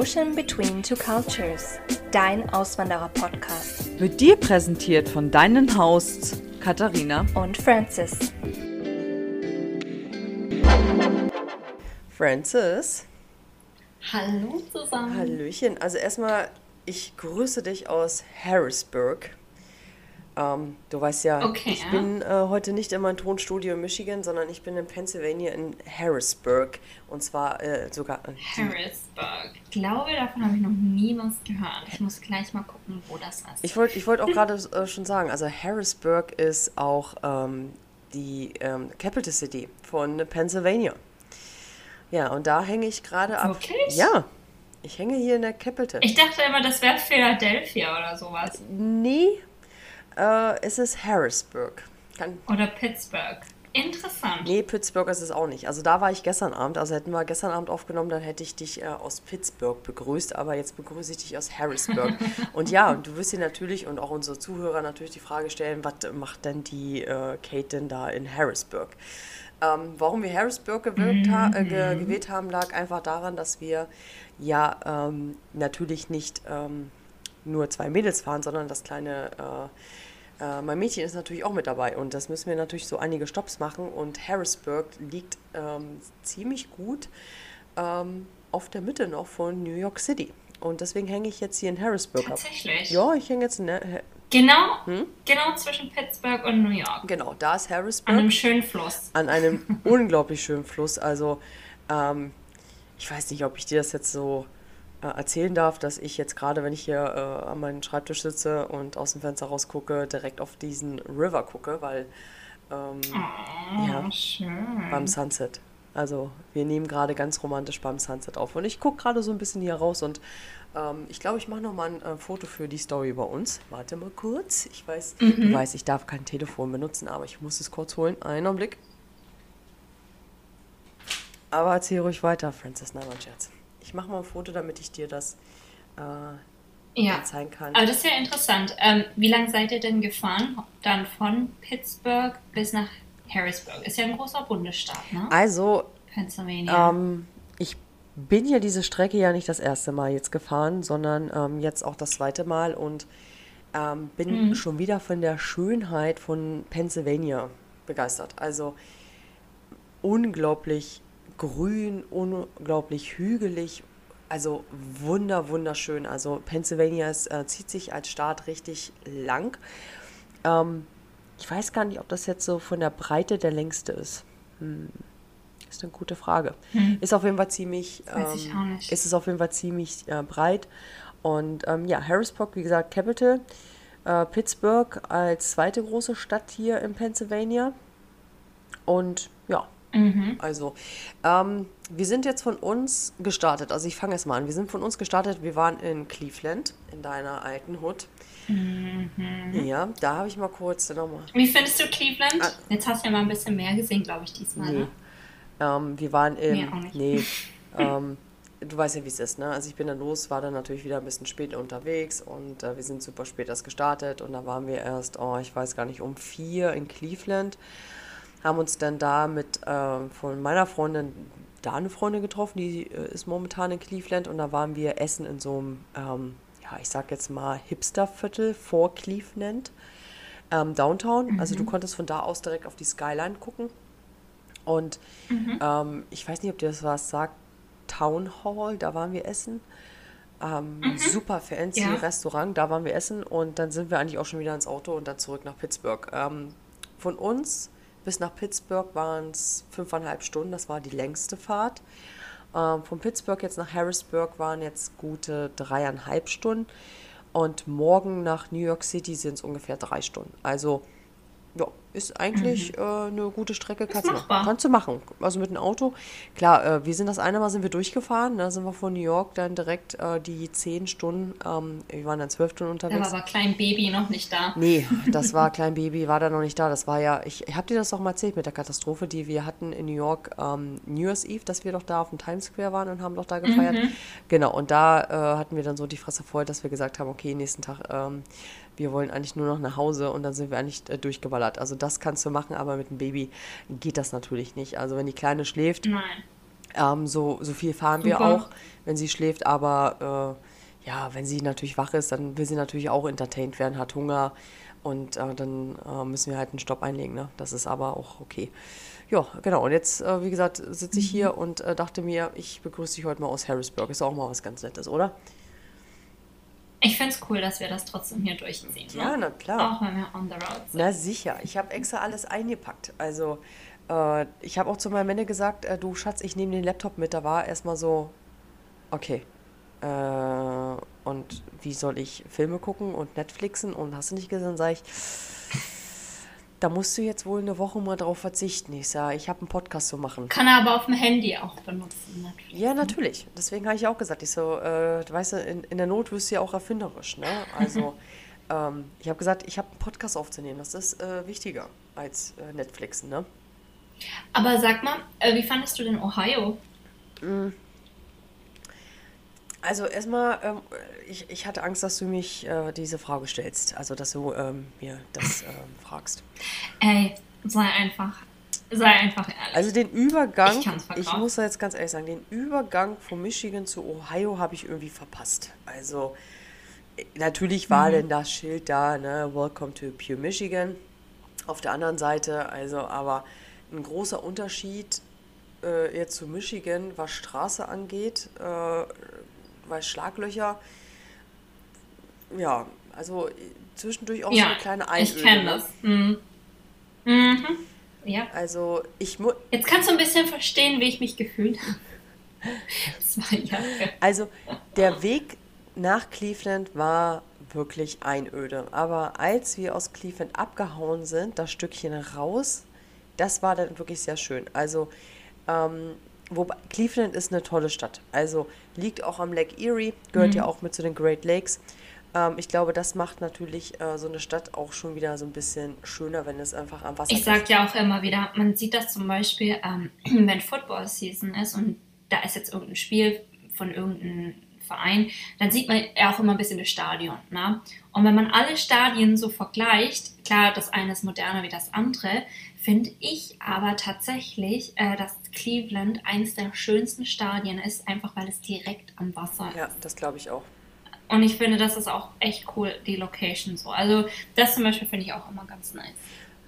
Ocean Between Two Cultures, dein Auswanderer-Podcast. Wird dir präsentiert von deinen Hosts Katharina und Francis. Francis. Hallo zusammen. Hallöchen. Also erstmal, ich grüße dich aus Harrisburg. Ähm, du weißt ja, Okay, ich ja. bin äh, heute nicht in meinem Tonstudio in Michigan, sondern ich bin in Pennsylvania in Harrisburg. Und zwar äh, sogar. äh, Harrisburg. Ich glaube, davon habe ich noch nie was gehört. Ich muss gleich mal gucken, wo das ist. Ich wollte ich wollt auch gerade äh, schon sagen, also Harrisburg ist auch ähm, die ähm, Capital City von Pennsylvania. Ja, und da hänge ich gerade ab. Wirklich? Ja, ich hänge hier in der Capital. Ich dachte immer, das wäre Philadelphia oder sowas. Nee, äh, es ist Harrisburg. Kann, Oder Pittsburgh. Interessant. nee, Pittsburgh ist es auch nicht. Also da war ich gestern Abend. Also hätten wir gestern Abend aufgenommen, dann hätte ich dich äh, aus Pittsburgh begrüßt. Aber jetzt begrüße ich dich aus Harrisburg. und ja, du wirst dir natürlich und auch unsere Zuhörer natürlich die Frage stellen, was macht denn die äh, Kate denn da in Harrisburg? Ähm, warum wir Harrisburg gewirkt ha äh, ge gewählt haben, lag einfach daran, dass wir ja ähm, natürlich nicht ähm, nur zwei Mädels fahren, sondern das kleine, äh, äh, mein Mädchen ist natürlich auch mit dabei und das müssen wir natürlich so einige Stops machen und Harrisburg liegt ähm, ziemlich gut ähm, auf der Mitte noch von New York City und deswegen hänge ich jetzt hier in Harrisburg ab. Tatsächlich. Ja, ich hänge jetzt in, der- Genau, Hm? genau zwischen Pittsburgh und New York. genau, da ist An Harrisburg. einem schönen Fluss. an einem unglaublich schönen Fluss. Also, ähm, ich weiß nicht, ob ich dir das jetzt so erzählen darf, dass ich jetzt gerade, wenn ich hier äh, an meinem Schreibtisch sitze und aus dem Fenster rausgucke, direkt auf diesen River gucke, weil ähm, Oh, Ja. schön. beim Sunset. Also wir nehmen gerade ganz romantisch beim Sunset auf. Und ich gucke gerade so ein bisschen hier raus und ähm, ich glaube, ich mache nochmal ein äh, Foto für die Story bei uns. Warte mal kurz. Ich weiß, du weißt, ich darf kein Telefon benutzen, aber ich muss es kurz holen. Einen Augenblick. Aber erzähl ruhig weiter, Francis. Nein, mein Scherz. Ich mache mal ein Foto, damit ich dir das äh, Ja. zeigen kann. Aber das ist ja interessant. Ähm, wie lange seid ihr denn gefahren? Dann von Pittsburgh bis nach Harrisburg. Ist ja ein großer Bundesstaat, ne? Also, Pennsylvania. Ähm, ich bin ja diese Strecke ja nicht das erste Mal jetzt gefahren, sondern ähm, jetzt auch das zweite Mal und ähm, bin schon wieder von der Schönheit von Pennsylvania begeistert. Also unglaublich grün, unglaublich hügelig, also wunder, wunderschön. Also Pennsylvania ist, äh, zieht sich als Staat richtig lang. Ähm, ich weiß gar nicht, ob das jetzt so von der Breite der längste ist. Ist eine gute Frage. Ist auf jeden Fall ziemlich, Weiß ich ähm, auch nicht. ist es auf jeden Fall ziemlich äh, breit. Und ähm, ja, Harrisburg, wie gesagt, Capital. Äh, Pittsburgh als zweite große Stadt hier in Pennsylvania. Und Mhm. also ähm, wir sind jetzt von uns gestartet. Also ich fange erst mal an. Wir sind von uns gestartet. Wir waren in Cleveland, in deiner alten Hood. Mhm. Ja, da habe ich mal kurz nochmal. Wie findest du Cleveland? Ah. Jetzt hast du ja mal ein bisschen mehr gesehen, glaube ich, diesmal. Nee. Ne? Ähm, wir waren im. Nee, auch nicht. Nee. ähm, du weißt ja, wie es ist, ne? Also ich bin dann los, war dann natürlich wieder ein bisschen spät unterwegs und äh, wir sind super spät erst gestartet und da waren wir erst, oh, ich weiß gar nicht, um vier in Cleveland. Haben uns dann da mit äh, von meiner Freundin da eine Freundin getroffen, die äh, ist momentan in Cleveland und da waren wir essen in so einem, ähm, ja, ich sag jetzt mal Hipsterviertel vor Cleveland, ähm, Downtown. Also du konntest von da aus direkt auf die Skyline gucken. Und ähm, ich weiß nicht, ob dir das was sagt, Town Hall, da waren wir essen. Ähm, Super fancy Ja. Restaurant, da waren wir essen und dann sind wir eigentlich auch schon wieder ins Auto und dann zurück nach Pittsburgh. Ähm, von uns bis nach Pittsburgh waren es fünfeinhalb Stunden, das war die längste Fahrt. Ähm, von Pittsburgh jetzt nach Harrisburg waren jetzt gute dreieinhalb Stunden und morgen nach New York City sind es ungefähr drei Stunden. Also ja, ist eigentlich äh, eine gute Strecke. Kannst du, machbar. kannst du machen. Also mit dem Auto. Klar, äh, wir sind das eine Mal sind wir durchgefahren. Da sind wir von New York dann direkt äh, die zehn Stunden, ähm, wir waren dann zwölf Stunden Da war unterwegs. aber Klein Baby noch nicht da. Nee, das war Klein Baby, war da noch nicht da. Das war ja, ich, ich habe dir das doch mal erzählt mit der Katastrophe, die wir hatten in New York, ähm, New Year's Eve, dass wir doch da auf dem Times Square waren und haben doch da gefeiert. Genau, und da äh, hatten wir dann so die Fresse voll, dass wir gesagt haben, okay, nächsten Tag, ähm, wir wollen eigentlich nur noch nach Hause und dann sind wir eigentlich äh, durchgeballert. Also das kannst du machen, aber mit dem Baby geht das natürlich nicht. Also wenn die Kleine schläft. Ähm, so, so viel fahren wir Super. auch, wenn sie schläft, aber äh, ja, wenn sie natürlich wach ist, dann will sie natürlich auch entertained werden, hat Hunger und äh, dann äh, müssen wir halt einen Stopp einlegen. Ne? Das ist aber auch okay. Ja, genau. Und jetzt, äh, wie gesagt, sitze ich hier und äh, dachte mir, ich begrüße dich heute mal aus Harrisburg. Ist auch mal was ganz Nettes, oder? Ich finde es cool, dass wir das trotzdem hier durchziehen. Ja, ne? na klar. Auch wenn wir on the road sind. Na sicher, ich habe extra alles eingepackt. Also äh, ich habe auch zu meinem Männer gesagt, äh, du Schatz, ich nehme den Laptop mit. Da war erstmal so, okay. Äh, und wie soll ich Filme gucken und Netflixen und hast du nicht gesehen, sage ich, da musst du jetzt wohl eine Woche mal drauf verzichten. Ich sage, ich habe einen Podcast zu machen. Kann er aber auf dem Handy auch benutzen. Netflix. Ja, natürlich. Deswegen habe ich auch gesagt, ich so, äh, du weißt du, in, in der Not wirst du ja auch erfinderisch. Ne? Also ähm, ich habe gesagt, ich habe einen Podcast aufzunehmen. Das ist äh, wichtiger als äh, Netflixen. Ne? Aber sag mal, äh, wie fandest du denn Ohio? Also erstmal, ähm, ich, ich hatte Angst, dass du mich äh, diese Frage stellst. Also dass du ähm, mir das ähm, fragst. Ey, sei einfach, sei einfach ehrlich. Also den Übergang, Ich ich, muss da jetzt ganz ehrlich sagen, den Übergang von Michigan zu Ohio habe ich irgendwie verpasst. Also äh, natürlich war Mhm. denn das Schild da, ne, Welcome to Pure Michigan. Auf der anderen Seite, also aber ein großer Unterschied äh, jetzt zu Michigan, was Straße angeht, äh, weil Schlaglöcher, ja, also zwischendurch auch so ja, eine kleine Einöde. ich kenne ne? das. Mhm. Mhm. Ja. Also ich muss, Jetzt kannst du ein bisschen verstehen, wie ich mich gefühlt habe. Zwei Jahre. Also der Weg nach Cleveland war wirklich einöde. Aber als wir aus Cleveland abgehauen sind, das Stückchen raus, das war dann wirklich sehr schön. Also ähm, wobei, Cleveland ist eine tolle Stadt. Also liegt auch am Lake Erie, gehört ja auch mit zu den Great Lakes. Ähm, ich glaube, das macht natürlich äh, so eine Stadt auch schon wieder so ein bisschen schöner, wenn es einfach am Wasser Ich sage ja auch immer wieder, man sieht das zum Beispiel, ähm, wenn Football Season ist und da ist jetzt irgendein Spiel von irgendeinem Verein, dann sieht man ja auch immer ein bisschen das Stadion. Ne? Und wenn man alle Stadien so vergleicht, klar, das eine ist moderner wie das andere, finde ich aber tatsächlich, äh, dass Cleveland eines der schönsten Stadien ist, einfach weil es direkt am Wasser ist. Ja, das glaube ich auch. Und ich finde, das ist auch echt cool, die Location so. Also das zum Beispiel finde ich auch immer ganz nice.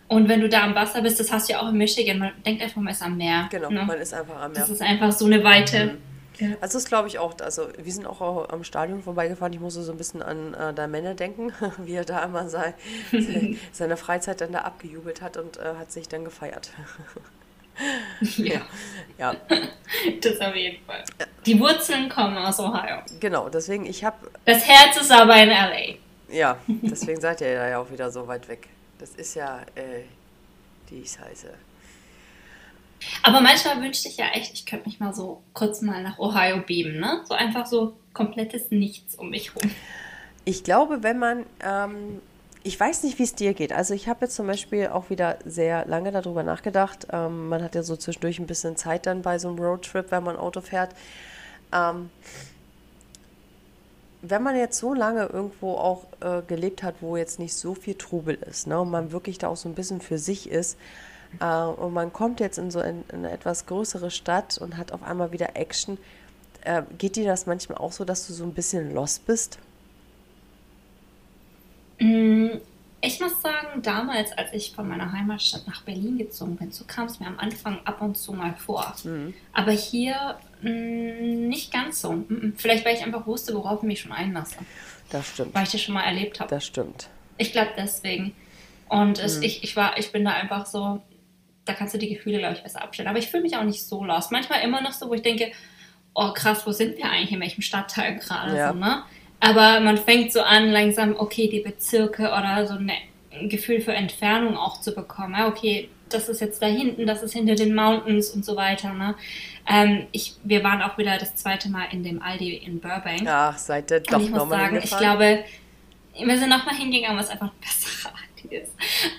Und wenn du da am Wasser bist, das hast du ja auch in Michigan, man denkt einfach, man ist am Meer. Genau, ne? man ist einfach am Meer. Das ist einfach so eine Weite. Ja. Also das glaube ich auch. Also wir sind auch am Stadion vorbeigefahren. Ich musste so ein bisschen an äh, dein Männer denken, wie er da immer sei, seine Freizeit dann da abgejubelt hat und äh, hat sich dann gefeiert. Ja, Ja, das auf jeden Fall. Die Wurzeln kommen aus Ohio. genau. Deswegen, ich habe, Das Herz ist aber in L.A. ja, deswegen seid ihr ja auch wieder so weit weg. Das ist ja äh, die Scheiße. Aber manchmal wünschte ich ja echt, ich könnte mich mal so kurz mal nach Ohio beamen, ne? So einfach so komplettes Nichts um mich rum. Ich glaube, wenn man, ähm, ich weiß nicht, wie es dir geht. Also ich habe jetzt zum Beispiel auch wieder sehr lange darüber nachgedacht. Ähm, man hat ja so zwischendurch ein bisschen Zeit dann bei so einem Roadtrip, wenn man Auto fährt. Ähm, wenn man jetzt so lange irgendwo auch äh, gelebt hat, wo jetzt nicht so viel Trubel ist, ne, und man wirklich da auch so ein bisschen für sich ist, äh, und man kommt jetzt in so ein, in eine etwas größere Stadt und hat auf einmal wieder Action, äh, geht dir das manchmal auch so, dass du so ein bisschen lost bist? Mm, Ich muss sagen, damals, als ich von meiner Heimatstadt nach Berlin gezogen bin, so kam es mir am Anfang ab und zu mal vor. Aber hier mm, nicht ganz so. Mm. Vielleicht, weil ich einfach wusste, worauf ich mich schon einlasse. Das stimmt. Weil ich das schon mal erlebt habe. Das stimmt. Ich glaube deswegen. Und es, ich, ich, war, ich bin da einfach so, da kannst du die Gefühle, glaube ich, besser abstellen. Aber ich fühle mich auch nicht so lost. Manchmal immer noch so, wo ich denke, oh krass, wo sind wir eigentlich, in welchem Stadtteil gerade Ja. so, ne? Aber man fängt so an, langsam, okay, die Bezirke oder so ne, ein Gefühl für Entfernung auch zu bekommen. Ja, okay, das ist jetzt da hinten, das ist hinter den Mountains und so weiter, ne? Ähm, ich, wir waren auch wieder das zweite Mal in dem Aldi in Burbank. Ach, seid ihr doch Und ich muss nochmal sagen, ich glaube, wir sind nochmal hingegangen, was einfach eine bessere Aldi ist.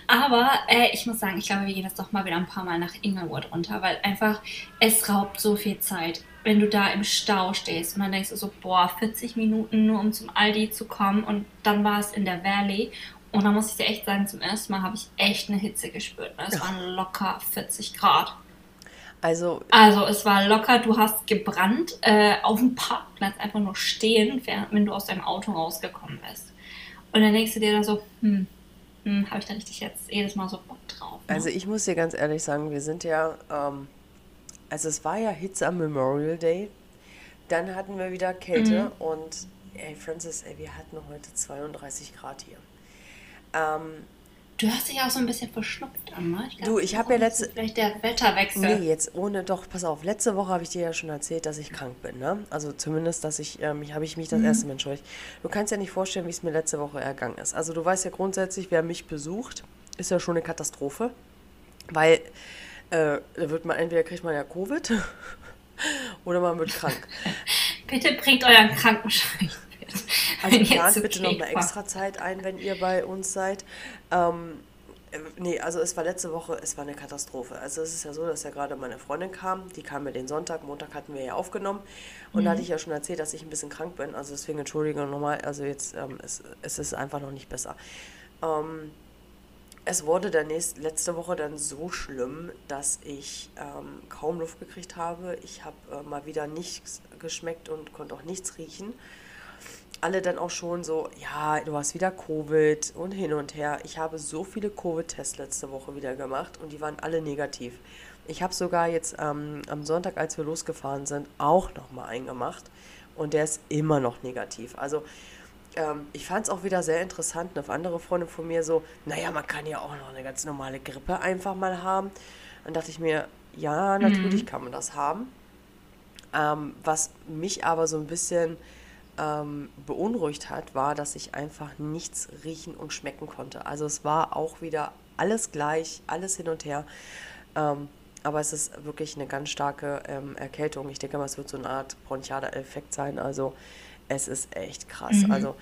Aber äh, ich muss sagen, ich glaube, wir gehen jetzt doch mal wieder ein paar Mal nach Inglewood runter, weil einfach es raubt so viel Zeit. Wenn du da im Stau stehst und dann denkst du so, boah, 40 Minuten nur um zum Aldi zu kommen und dann war es in der Valley. Und da muss ich dir echt sagen, zum ersten Mal habe ich echt eine Hitze gespürt. ne? Es waren locker 40 Grad. Also, Also es war locker, du hast gebrannt äh, auf dem Parkplatz einfach nur stehen, wenn du aus deinem Auto rausgekommen bist. Und dann denkst du dir dann so, hm, hm habe ich da richtig jetzt jedes Mal so Bock drauf? Ne? also ich muss dir ganz ehrlich sagen, wir sind ja, ähm, also es war ja Hitze am Memorial Day. Dann hatten wir wieder Kälte und ey, Francis, ey, wir hatten heute 32 Grad hier. Ähm, du hörst dich auch so ein bisschen verschnupft an, ne? glaub, Du, ich hab warum ja letzte- Vielleicht der Wetterwechsel. Nee, jetzt ohne, doch, pass auf, letzte Woche habe ich dir ja schon erzählt, dass ich krank bin, ne? Also zumindest, dass ich, ähm, ich habe ich mich das erste Mal entschuldigt. Du kannst ja nicht vorstellen, wie es mir letzte Woche ergangen ist. Also du weißt ja grundsätzlich, wer mich besucht, ist ja schon eine Katastrophe, weil äh, da wird man, entweder kriegt man ja Covid oder man wird krank. Bitte bringt euren Krankenschein mit. Also plant bitte noch Kek mal wart. extra Zeit ein, wenn ihr bei uns seid. Ähm, äh, nee, also es war letzte Woche, es war eine Katastrophe. Also es ist ja so, dass ja gerade meine Freundin kam. Die kam ja den Sonntag, Montag hatten wir ja aufgenommen. Und da hatte ich ja schon erzählt, dass ich ein bisschen krank bin. Also deswegen entschuldige nochmal. Also jetzt, ähm, es, es ist einfach noch nicht besser. Ähm, es wurde dann nächst, letzte Woche dann so schlimm, dass ich ähm, kaum Luft gekriegt habe. Ich habe äh, mal wieder nichts geschmeckt und konnte auch nichts riechen. Alle dann auch schon so, ja, du hast wieder Covid und hin und her. Ich habe so viele Covid-Tests letzte Woche wieder gemacht und die waren alle negativ. Ich habe sogar jetzt ähm, am Sonntag, als wir losgefahren sind, auch nochmal einen gemacht und der ist immer noch negativ. Also ähm, ich fand es auch wieder sehr interessant. Eine andere Freundin von mir so, naja, man kann ja auch noch eine ganz normale Grippe einfach mal haben. Dann dachte ich mir, ja, natürlich kann man das haben. Ähm, was mich aber so ein bisschen ähm, beunruhigt hat, war, dass ich einfach nichts riechen und schmecken konnte. Also es war auch wieder alles gleich, alles hin und her. Ähm, aber es ist wirklich eine ganz starke ähm, Erkältung. Ich denke mal, es wird so eine Art bronchialer Effekt sein. Also es ist echt krass. Also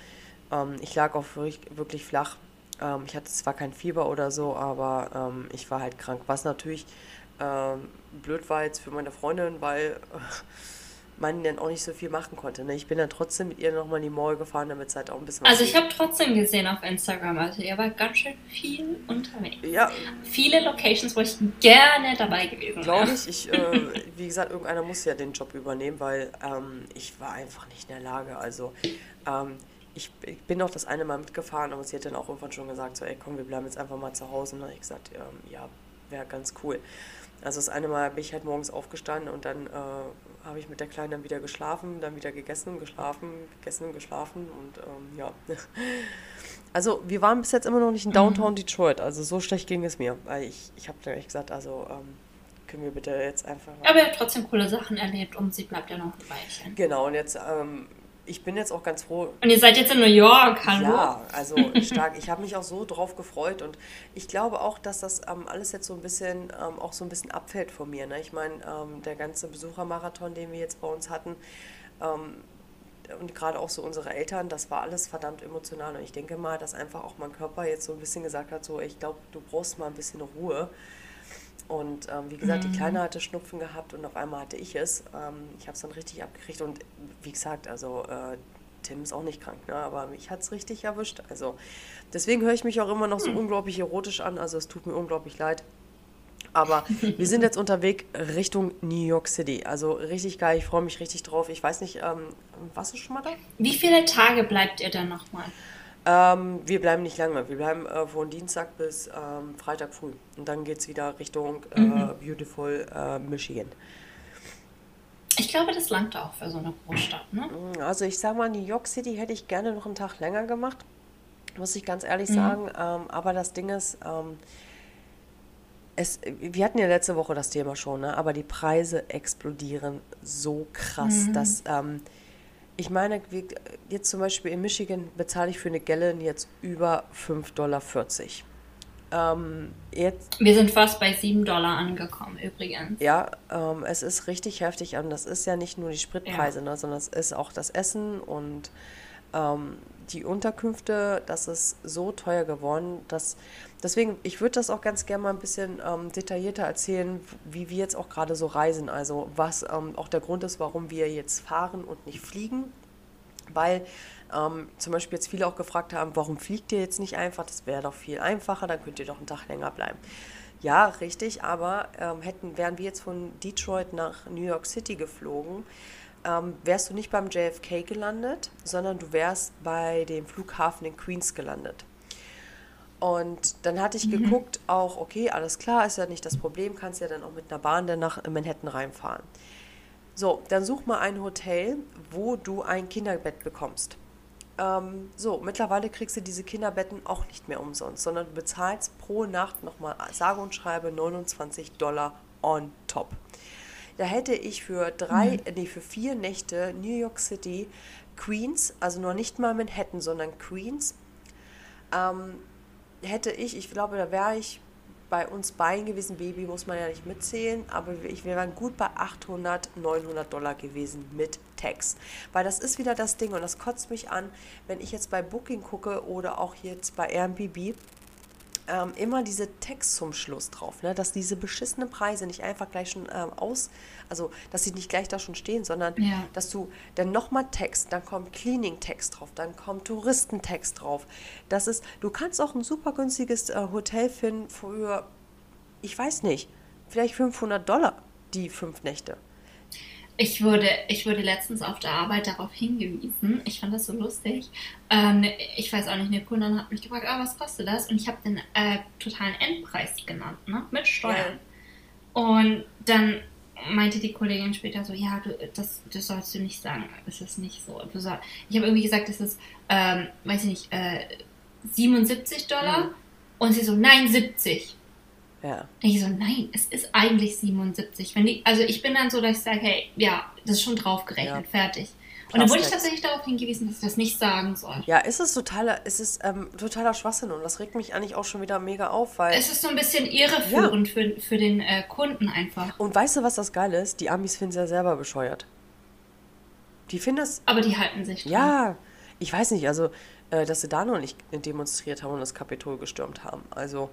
ähm, ich lag auch wirklich, wirklich flach. Ähm, ich hatte zwar kein Fieber oder so, aber ähm, ich war halt krank. Was natürlich blöd war jetzt für meine Freundin, weil äh, man dann auch nicht so viel machen konnte. Ne? Ich bin dann trotzdem mit ihr nochmal in die Mall gefahren, damit es halt auch ein bisschen was Also ich habe trotzdem gesehen auf Instagram, also ihr wart ganz schön viel unterwegs. Ja, Viele Locations, wo ich gerne dabei gewesen glaube wäre. ich. ich äh, wie gesagt, irgendeiner muss ja den Job übernehmen, weil ähm, ich war einfach nicht in der Lage. Also ähm, ich, ich bin auch das eine Mal mitgefahren, aber sie hat dann auch irgendwann schon gesagt, so, ey komm, wir bleiben jetzt einfach mal zu Hause. Und dann habe ich gesagt, ähm, ja, wäre ganz cool. Also das eine Mal bin ich halt morgens aufgestanden und dann äh, habe ich mit der Kleinen dann wieder geschlafen, dann wieder gegessen, geschlafen, gegessen, geschlafen und ähm, ja. Also wir waren bis jetzt immer noch nicht in Downtown Detroit, also so schlecht ging es mir. Weil ich, ich habe dann echt gesagt, also ähm, können wir bitte jetzt einfach... Aber ihr habt trotzdem coole Sachen erlebt und sie bleibt ja noch ein Weilchen. Genau, und jetzt, ähm, ich bin jetzt auch ganz froh, Und ihr seid jetzt in New York, hallo? Ja, also stark. Ich habe mich auch so drauf gefreut und ich glaube auch, dass das ähm, alles jetzt so ein bisschen ähm, auch so ein bisschen abfällt von mir. Ne? Ich meine, ähm, der ganze Besuchermarathon, den wir jetzt bei uns hatten, ähm, und gerade auch so unsere Eltern, das war alles verdammt emotional. Und ich denke mal, dass einfach auch mein Körper jetzt so ein bisschen gesagt hat, so, ich glaube, du brauchst mal ein bisschen Ruhe. Und ähm, wie gesagt, die Kleine hatte Schnupfen gehabt und auf einmal hatte ich es. Ähm, ich habe es dann richtig abgekriegt und wie gesagt, also äh, Tim ist auch nicht krank, ne? aber mich hat es richtig erwischt. Also deswegen höre ich mich auch immer noch so unglaublich erotisch an. Also es tut mir unglaublich leid. Aber wir sind jetzt unterwegs Richtung New York City. Also richtig geil, ich freue mich richtig drauf. Ich weiß nicht, ähm, warst du schon mal da? Wie viele Tage bleibt ihr dann nochmal? Ähm, wir bleiben nicht lange. Wir bleiben äh, von Dienstag bis ähm, Freitag früh. Und dann geht es wieder Richtung äh, Beautiful äh, Michigan. Ich glaube, das langt auch für so eine Großstadt, ne? Also ich sag mal, New York City hätte ich gerne noch einen Tag länger gemacht, muss ich ganz ehrlich sagen. Ähm, aber das Ding ist, ähm, es, wir hatten ja letzte Woche das Thema schon, ne? aber die Preise explodieren so krass, dass ähm, ich meine, jetzt zum Beispiel in Michigan bezahle ich für eine Gallon jetzt über 5,40 Dollar. Ähm, jetzt Wir sind fast bei 7 Dollar angekommen, übrigens. Ja, ähm, es ist richtig heftig und das ist ja nicht nur die Spritpreise, ne, sondern es ist auch das Essen und ähm, die Unterkünfte. Das ist so teuer geworden, dass deswegen, ich würde das auch ganz gerne mal ein bisschen ähm, detaillierter erzählen, wie wir jetzt auch gerade so reisen. Also was ähm, auch der Grund ist, warum wir jetzt fahren und nicht fliegen weil ähm, zum Beispiel jetzt viele auch gefragt haben, warum fliegt ihr jetzt nicht einfach? Das wäre doch viel einfacher, dann könnt ihr doch einen Tag länger bleiben. Ja, richtig, aber ähm, hätten, wären wir jetzt von Detroit nach New York City geflogen, ähm, wärst du nicht beim JFK gelandet, sondern du wärst bei dem Flughafen in Queens gelandet. Und dann hatte ich mhm. geguckt, auch, okay, alles klar, ist ja nicht das Problem, kannst ja dann auch mit einer Bahn dann nach Manhattan reinfahren. So, dann such mal ein Hotel, wo du ein Kinderbett bekommst. Ähm, so, mittlerweile kriegst du diese Kinderbetten auch nicht mehr umsonst, sondern du bezahlst pro Nacht nochmal sage und schreibe 29 Dollar on top. Da hätte ich für drei, mhm. nee, für vier Nächte New York City, Queens, also noch nicht mal Manhattan, sondern Queens, ähm, hätte ich, ich glaube, da wäre ich bei uns beiden gewesen, Baby muss man ja nicht mitzählen, aber ich wäre gut bei 800, 900 Dollar gewesen mit Tax. Weil das ist wieder das Ding und das kotzt mich an, wenn ich jetzt bei Booking gucke oder auch jetzt bei Airbnb, ähm, immer diese Text zum Schluss drauf, ne? dass diese beschissenen Preise nicht einfach gleich schon ähm, aus, also dass sie nicht gleich da schon stehen, sondern ja. dass du dann nochmal Text, dann kommt Cleaning-Text drauf, dann kommt Touristentext drauf. Das ist, du kannst auch ein super günstiges äh, Hotel finden für, ich weiß nicht, vielleicht 500 Dollar die fünf Nächte. Ich wurde, ich wurde letztens auf der Arbeit darauf hingewiesen. Ich fand das so lustig. Ähm, ich weiß auch nicht, eine Kundin hat mich gefragt, ah, was kostet das? Und ich habe den äh, totalen Endpreis genannt, ne? mit Steuern. Ja. Und dann meinte die Kollegin später so, ja, du, das, das sollst du nicht sagen. Das ist nicht so. Soll, ich habe irgendwie gesagt, das ist, ähm, weiß ich nicht, äh, 77 Dollar. Mhm. Und sie so, nein, 70. Ja. Ich so, nein, es ist eigentlich 77. Wenn die, also ich bin dann so, dass ich sage, hey, ja, das ist schon draufgerechnet, ja. fertig. Und dann wurde ich tatsächlich darauf hingewiesen, dass ich das nicht sagen soll. Ja, ist es totaler, ist es ähm, totaler Schwachsinn und das regt mich eigentlich auch schon wieder mega auf, weil. Es ist so ein bisschen irreführend ja. für, für den äh, Kunden einfach. Und weißt du, was das Geile ist? Die Amis finden es ja selber bescheuert. Die finden es. Aber die halten sich dran. Ja, ich weiß nicht, also, äh, dass sie da noch nicht demonstriert haben und das Kapitol gestürmt haben. Also.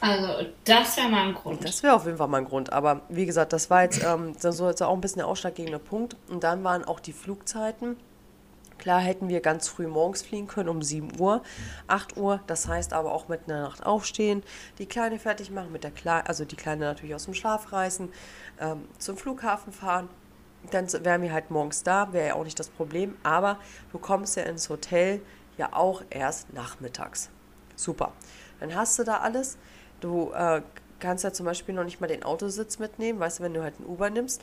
Also, das wäre mal ein Grund. Das wäre auf jeden Fall mal ein Grund. Aber wie gesagt, das war jetzt, ähm, so jetzt auch ein bisschen der ausschlaggebende Punkt. Und dann waren auch die Flugzeiten. Klar hätten wir ganz früh morgens fliegen können, um 7 Uhr, 8 Uhr. Das heißt aber auch mit einer Nacht aufstehen, die Kleine fertig machen, mit der Kle also die Kleine natürlich aus dem Schlaf reißen, ähm, zum Flughafen fahren. Dann wären wir halt morgens da, wäre ja auch nicht das Problem. Aber du kommst ja ins Hotel ja auch erst nachmittags. Super. Dann hast du da alles. Du äh, kannst ja zum Beispiel noch nicht mal den Autositz mitnehmen, weißt du, wenn du halt ein Uber nimmst,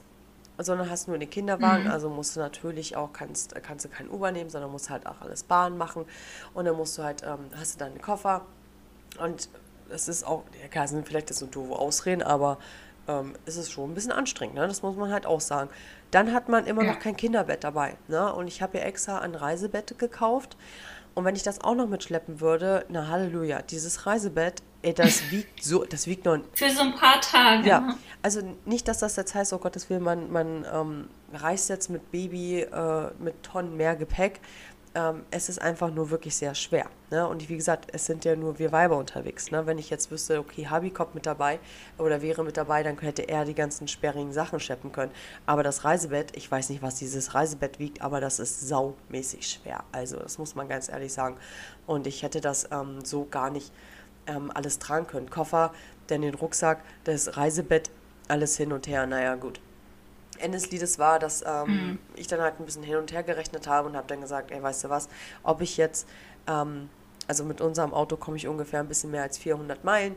sondern hast nur den Kinderwagen, mhm. also musst du natürlich auch, kannst, kannst du kein Uber nehmen, sondern musst halt auch alles Bahn machen und dann musst du halt, ähm, hast du deinen Koffer und es ist auch, ja klar, sind vielleicht so doofe Ausreden, aber ähm, es ist schon ein bisschen anstrengend, ne? das muss man halt auch sagen. Dann hat man immer ja. noch kein Kinderbett dabei, ne? und ich habe ja extra ein Reisebett gekauft, und wenn ich das auch noch mitschleppen würde, na Halleluja, dieses Reisebett, ey, das wiegt so, das wiegt noch. Für so ein paar Tage. Ja, ne? also nicht, dass das jetzt heißt, oh Gottes Willen, man, man ähm, reist jetzt mit Baby äh, mit Tonnen mehr Gepäck ähm, es ist einfach nur wirklich sehr schwer. Ne? Und wie gesagt, es sind ja nur wir Weiber unterwegs. Ne? Wenn ich jetzt wüsste, okay, Habi kommt mit dabei oder wäre mit dabei, dann hätte er die ganzen sperrigen Sachen scheppen können. Aber das Reisebett, ich weiß nicht, was dieses Reisebett wiegt, aber das ist saumäßig schwer. Also das muss man ganz ehrlich sagen. Und ich hätte das ähm, so gar nicht ähm, alles tragen können. Koffer, dann den Rucksack, das Reisebett, alles hin und her. Naja, gut. Ende des Liedes war, dass ähm, mhm. ich dann halt ein bisschen hin und her gerechnet habe und habe dann gesagt, ey, weißt du was, ob ich jetzt, ähm, also mit unserem Auto komme ich ungefähr ein bisschen mehr als 400 Meilen.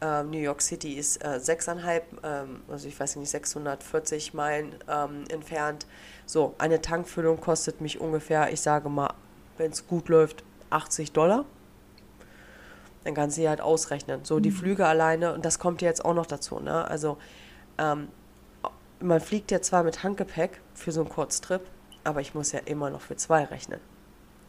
Ähm, New York City ist äh, 6,5, ähm, also ich weiß nicht, 640 Meilen ähm, entfernt. So, eine Tankfüllung kostet mich ungefähr, ich sage mal, wenn es gut läuft, 80 Dollar. Dann kannst du halt ausrechnen. So, die mhm. Flüge alleine, und das kommt ja jetzt auch noch dazu, ne? Also, ähm, man fliegt ja zwar mit Handgepäck für so einen Kurztrip, aber ich muss ja immer noch für zwei rechnen.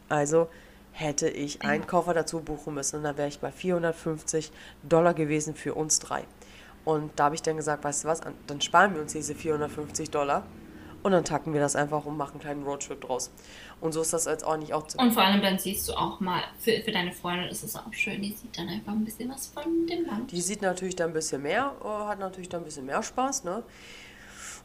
Also hätte ich einen Koffer dazu buchen müssen dann wäre ich bei 450 Dollar gewesen für uns drei. Und da habe ich dann gesagt, weißt du was, dann sparen wir uns diese 450 Dollar und dann tacken wir das einfach und machen einen kleinen Roadtrip draus. Und so ist das jetzt auch nicht auch zu. Und vor allem dann siehst du auch mal, für, für deine Freundin ist es auch schön, die sieht dann einfach ein bisschen was von dem Land. Die sieht natürlich dann ein bisschen mehr, äh, hat natürlich dann ein bisschen mehr Spaß, ne?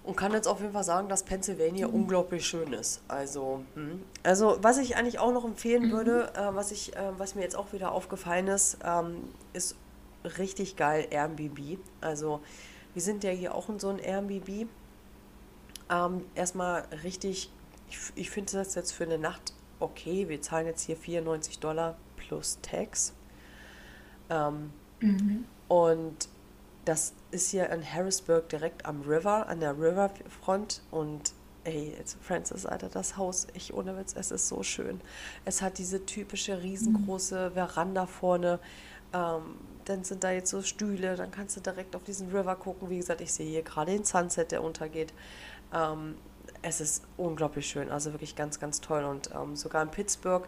Und kann jetzt auf jeden Fall sagen, dass Pennsylvania mhm. unglaublich schön ist. Also, hm. also was ich eigentlich auch noch empfehlen mhm. würde, äh, was, ich, äh, was mir jetzt auch wieder aufgefallen ist, ähm, ist richtig geil Airbnb. Also wir sind ja hier auch in so einem Airbnb. Ähm, erstmal richtig, ich, ich finde das jetzt für eine Nacht okay. Wir zahlen jetzt hier 94 Dollar plus Tax. Ähm, mhm. Und das ist hier in Harrisburg direkt am River, an der Riverfront. Und ey, jetzt Francis, Alter, das Haus, ich ohne Witz, es ist so schön. Es hat diese typische riesengroße Veranda vorne. Ähm, dann sind da jetzt so Stühle, dann kannst du direkt auf diesen River gucken. Wie gesagt, ich sehe hier gerade den Sunset, der untergeht. Ähm, es ist unglaublich schön, also wirklich ganz, ganz toll. Und ähm, sogar in Pittsburgh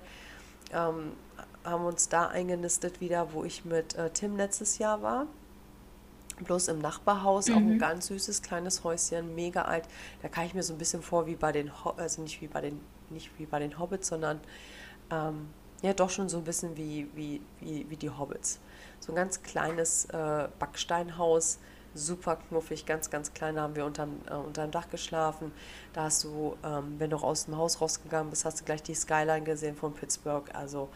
ähm, haben wir uns da eingenistet wieder, wo ich mit äh, Tim letztes Jahr war. Bloß im Nachbarhaus, mhm. auch ein mhm. ganz süßes kleines Häuschen, mega alt. Da kann ich mir so ein bisschen vor wie bei den, Ho also nicht wie bei den, nicht wie bei den Hobbits, sondern ähm, ja doch schon so ein bisschen wie, wie, wie, wie die Hobbits. So ein ganz kleines äh, Backsteinhaus, super knuffig, ganz, ganz klein. Da haben wir unterm, äh, unterm Dach geschlafen. Da hast du, ähm, wenn du aus dem Haus rausgegangen bist, hast du gleich die Skyline gesehen von Pittsburgh. Also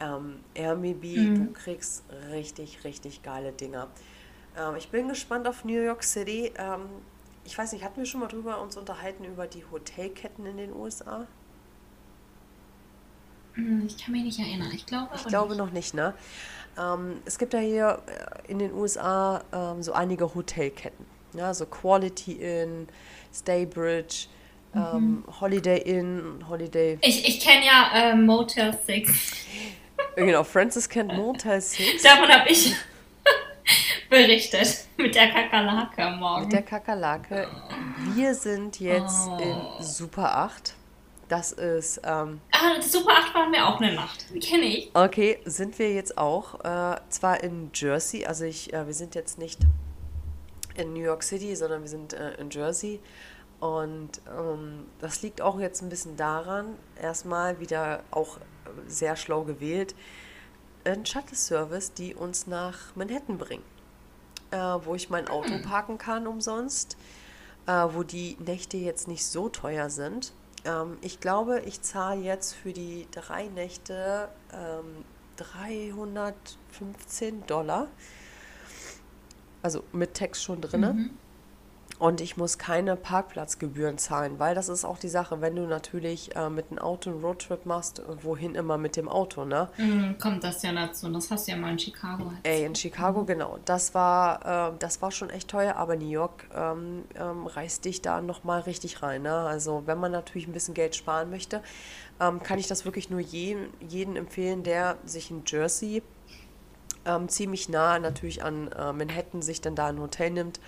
ähm, Airbnb, mhm. du kriegst richtig, richtig geile Dinger. Ähm, ich bin gespannt auf New York City. Ähm, ich weiß nicht, hatten wir schon mal drüber uns unterhalten über die Hotelketten in den USA? Hm, ich kann mich nicht erinnern. Ich glaube, ich glaube nicht. noch nicht, ne? Ähm, es gibt ja hier äh, in den USA ähm, so einige Hotelketten. Ja, so Quality Inn, Staybridge, mhm. ähm, Holiday Inn, Holiday. Ich, ich kenne ja äh, Motel 6. genau, Francis kennt Motel 6. Davon habe ich berichtet. Mit der Kakerlake morgen. Mit der Kakerlake. Wir sind jetzt oh. in Super 8. Das ist. Ähm, ah, Super 8 waren wir auch eine Nacht. Kenne ich. Okay, sind wir jetzt auch. Äh, zwar in Jersey, also ich, äh, wir sind jetzt nicht in New York City, sondern wir sind äh, in Jersey. Und ähm, das liegt auch jetzt ein bisschen daran, erstmal wieder auch sehr schlau gewählt, ein Shuttle-Service, die uns nach Manhattan bringen, äh, wo ich mein Auto hm. parken kann umsonst, äh, wo die Nächte jetzt nicht so teuer sind ähm, ich glaube, ich zahle jetzt für die drei Nächte ähm, 315 Dollar. Also mit Text schon drin. Mhm. Und ich muss keine Parkplatzgebühren zahlen, weil das ist auch die Sache, wenn du natürlich äh, mit einem Auto einen Roadtrip machst, wohin immer mit dem Auto, ne? Mhm, kommt das ja dazu. Das hast du ja mal in Chicago. Erzählt. Ey, in Chicago, mhm. genau. Das war, äh, das war schon echt teuer, aber New York ähm, ähm, reißt dich da nochmal richtig rein. Ne? Also wenn man natürlich ein bisschen Geld sparen möchte, ähm, kann ich das wirklich nur jedem, jeden empfehlen, der sich in Jersey ähm, ziemlich nah natürlich an äh, Manhattan sich dann da ein Hotel nimmt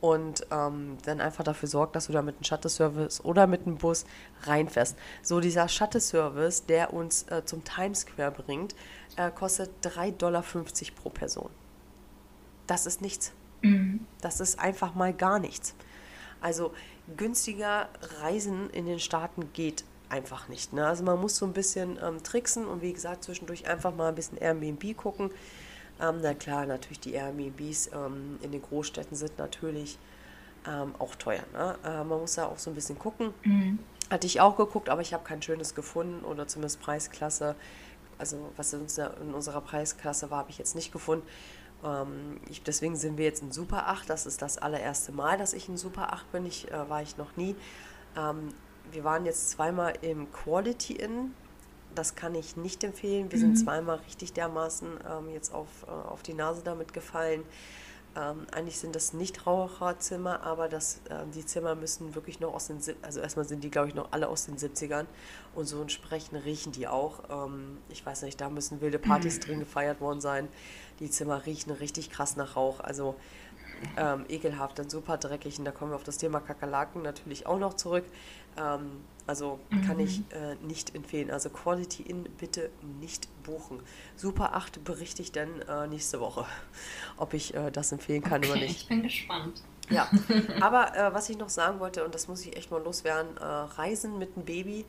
und ähm, dann einfach dafür sorgt, dass du da mit einem Shuttle-Service oder mit einem Bus reinfährst. So dieser Shuttle-Service, der uns äh, zum Times Square bringt, äh, kostet 3,50 Dollar pro Person. Das ist nichts. Mhm. Das ist einfach mal gar nichts. Also günstiger Reisen in den Staaten geht einfach nicht. Ne? Also man muss so ein bisschen ähm, tricksen und wie gesagt zwischendurch einfach mal ein bisschen Airbnb gucken. Ähm, na klar, natürlich die Airbnbs ähm, in den Großstädten sind natürlich ähm, auch teuer. Ne? Äh, man muss da auch so ein bisschen gucken. Mhm. Hatte ich auch geguckt, aber ich habe kein schönes gefunden oder zumindest Preisklasse. Also was in, unserer Preisklasse war, habe ich jetzt nicht gefunden. Ähm, ich, deswegen sind wir jetzt in Super 8. Das ist das allererste Mal, dass ich in Super 8 bin. Ich äh, war ich noch nie. Ähm, wir waren jetzt zweimal im Quality Inn das kann ich nicht empfehlen. Wir mhm. sind zweimal richtig dermaßen ähm, jetzt auf, äh, auf die Nase damit gefallen. Ähm, eigentlich sind das nicht Raucherzimmer, aber das, äh, die Zimmer müssen wirklich noch aus den, also erstmal sind die, glaube ich, noch alle aus den 70ern und so entsprechend riechen die auch. Ähm, ich weiß nicht, da müssen wilde Partys mhm. drin gefeiert worden sein. Die Zimmer riechen richtig krass nach Rauch, also ähm, ekelhaft, dann super dreckig und da kommen wir auf das Thema Kakerlaken natürlich auch noch zurück. Also kann ich mhm. äh, nicht empfehlen. Also Quality Inn bitte nicht buchen. Super 8 berichte ich dann äh, nächste Woche, ob ich äh, das empfehlen kann okay, oder nicht. Ich bin gespannt. Ja, aber äh, was ich noch sagen wollte, und das muss ich echt mal loswerden, äh, Reisen mit einem Baby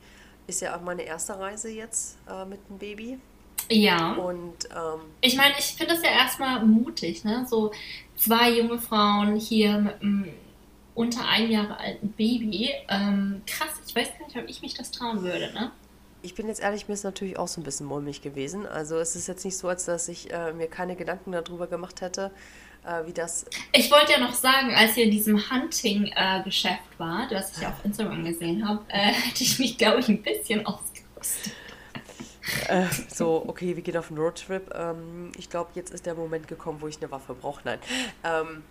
ist ja auch meine erste Reise jetzt äh, mit einem Baby. Ja. Und ähm, ich meine, ich finde das ja erstmal mutig, ne? So zwei junge Frauen hier mit einem unter ein Jahre alten Baby. Ähm, krass, ich weiß gar nicht, ob ich mich das trauen würde, ne? ich bin jetzt ehrlich, mir ist natürlich auch so ein bisschen mulmig gewesen. Also es ist jetzt nicht so, als dass ich äh, mir keine Gedanken darüber gemacht hätte, äh, wie das. Ich wollte ja noch sagen, als ihr in diesem Hunting-Geschäft äh, war, das ich ja auf Instagram gesehen habe, äh, hätte ich mich, glaube ich, ein bisschen ausgerüstet. Äh, so, okay, wir gehen auf einen Roadtrip. Ähm, ich glaube, jetzt ist der Moment gekommen, wo ich eine Waffe brauche. Nein. Ähm,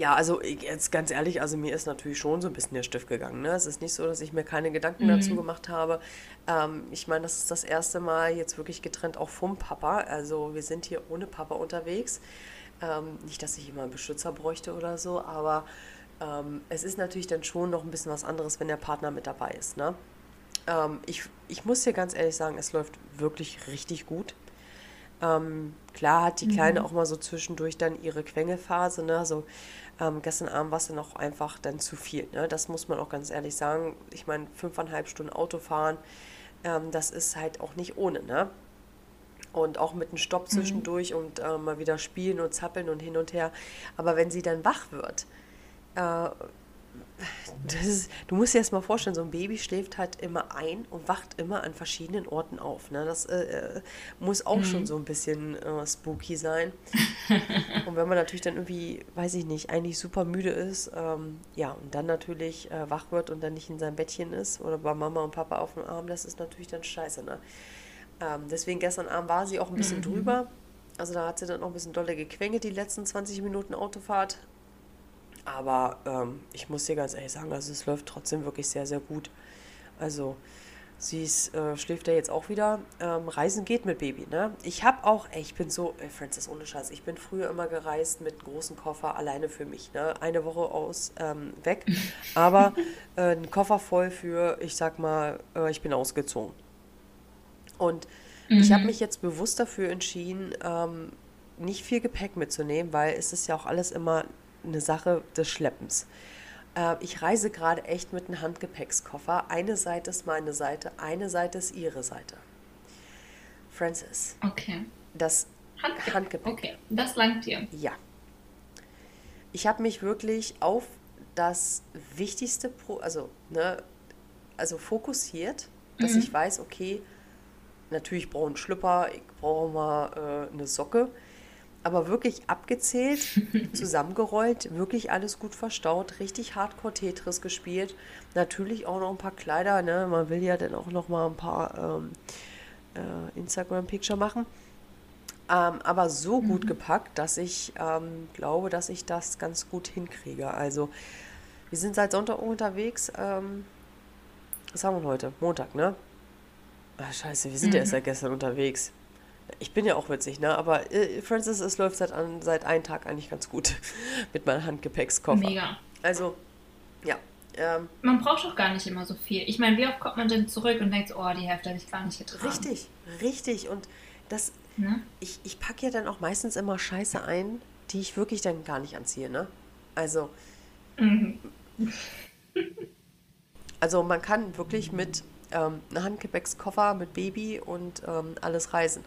ja, also jetzt ganz ehrlich, also mir ist natürlich schon so ein bisschen der Stift gegangen. Ne? Es ist nicht so, dass ich mir keine Gedanken mhm. dazu gemacht habe. Ähm, ich meine, das ist das erste Mal jetzt wirklich getrennt auch vom Papa. Also wir sind hier ohne Papa unterwegs. Ähm, nicht, dass ich immer einen Beschützer bräuchte oder so, aber ähm, es ist natürlich dann schon noch ein bisschen was anderes, wenn der Partner mit dabei ist. Ne? Ähm, ich, ich muss dir ganz ehrlich sagen, es läuft wirklich richtig gut. Ähm, klar hat die Kleine mhm. auch mal so zwischendurch dann ihre Quengelphase. Ne? Also, ähm, gestern Abend war es dann auch einfach dann zu viel. Ne? Das muss man auch ganz ehrlich sagen. Ich meine, fünfeinhalb Stunden Autofahren, ähm, das ist halt auch nicht ohne. Ne? Und auch mit einem Stopp mhm. zwischendurch mhm. und äh, mal wieder spielen und zappeln und hin und her. Aber wenn sie dann wach wird, äh, ist, du musst dir erst mal vorstellen, so ein Baby schläft halt immer ein und wacht immer an verschiedenen Orten auf. Ne? Das äh, äh muss auch mhm. schon so ein bisschen äh, spooky sein. und wenn man natürlich dann irgendwie, weiß ich nicht, eigentlich super müde ist, ähm, ja, und dann natürlich äh, wach wird und dann nicht in seinem Bettchen ist oder bei Mama und Papa auf dem Arm, das ist natürlich dann scheiße. Ne? Ähm, deswegen gestern Abend war sie auch ein bisschen mhm. drüber. Also da hat sie dann auch ein bisschen dolle gequengelt, die letzten 20 Minuten Autofahrt. Aber ähm, ich muss dir ganz ehrlich sagen, also es läuft trotzdem wirklich sehr, sehr gut. Also sie ist, äh, schläft ja jetzt auch wieder. Ähm, Reisen geht mit Baby, ne? Ich habe auch, ey, ich bin so, ey, Francis, ohne Scheiß, ich bin früher immer gereist mit einem großen Koffer alleine für mich, ne? Eine Woche aus, ähm, weg. Aber äh, ein Koffer voll für, ich sag mal, äh, ich bin ausgezogen. Und mhm. ich habe mich jetzt bewusst dafür entschieden, ähm, nicht viel Gepäck mitzunehmen, weil es ist ja auch alles immer eine Sache des Schleppens. Äh, ich reise gerade echt mit einem Handgepäckskoffer. Eine Seite ist meine Seite, eine Seite ist ihre Seite. Francis. Okay. Das Handgepäck. Handgepäck. Okay, das langt dir. Ja. Ich habe mich wirklich auf das Wichtigste, also, ne, also fokussiert, dass mhm. ich weiß, okay, natürlich brauche ich einen Schlüpper, ich brauche mal äh, eine Socke aber wirklich abgezählt, zusammengerollt, wirklich alles gut verstaut, richtig Hardcore Tetris gespielt. Natürlich auch noch ein paar Kleider, ne? Man will ja dann auch noch mal ein paar ähm, äh, Instagram-Picture machen. Ähm, aber so gut mhm. gepackt, dass ich ähm, glaube, dass ich das ganz gut hinkriege. Also, wir sind seit Sonntag unterwegs. Ähm, was haben wir heute? Montag, ne? Ach, scheiße, wir sind mhm. ja erst seit gestern unterwegs. Ich bin ja auch witzig, ne? Aber äh, Francis, es läuft seit, an, seit einem Tag eigentlich ganz gut mit meinem Handgepäckskoffer. Mega. Also, ja. Ähm, man braucht doch gar nicht immer so viel. Ich meine, wie oft kommt man denn zurück und denkt, oh, die Hälfte habe ich gar nicht getragen. Richtig, richtig. Und das, ne? ich, ich packe ja dann auch meistens immer Scheiße ein, die ich wirklich dann gar nicht anziehe, ne? Also, mhm. also man kann wirklich mit ähm, einem Handgepäckskoffer mit Baby und ähm, alles reisen.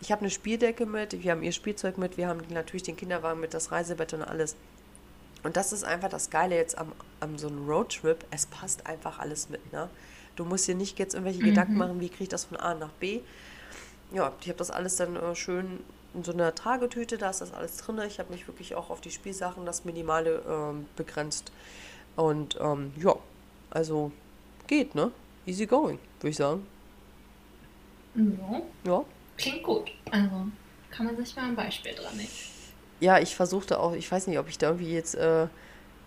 Ich habe eine Spieldecke mit, wir haben ihr Spielzeug mit, wir haben natürlich den Kinderwagen mit, das Reisebett und alles. Und das ist einfach das Geile jetzt am, am so einem Roadtrip. Es passt einfach alles mit. Ne? Du musst dir nicht jetzt irgendwelche mhm. Gedanken machen, wie kriege ich das von A nach B. Ja, ich habe das alles dann äh, schön in so einer Tragetüte, da ist das alles drin. Ich habe mich wirklich auch auf die Spielsachen, das Minimale ähm, begrenzt. Und ähm, ja, also geht, ne? Easy going, würde ich sagen. Ja. Ja. Klingt gut. Also kann man sich mal ein Beispiel dran nehmen. Ja, ich versuchte auch, ich weiß nicht, ob ich da irgendwie jetzt äh,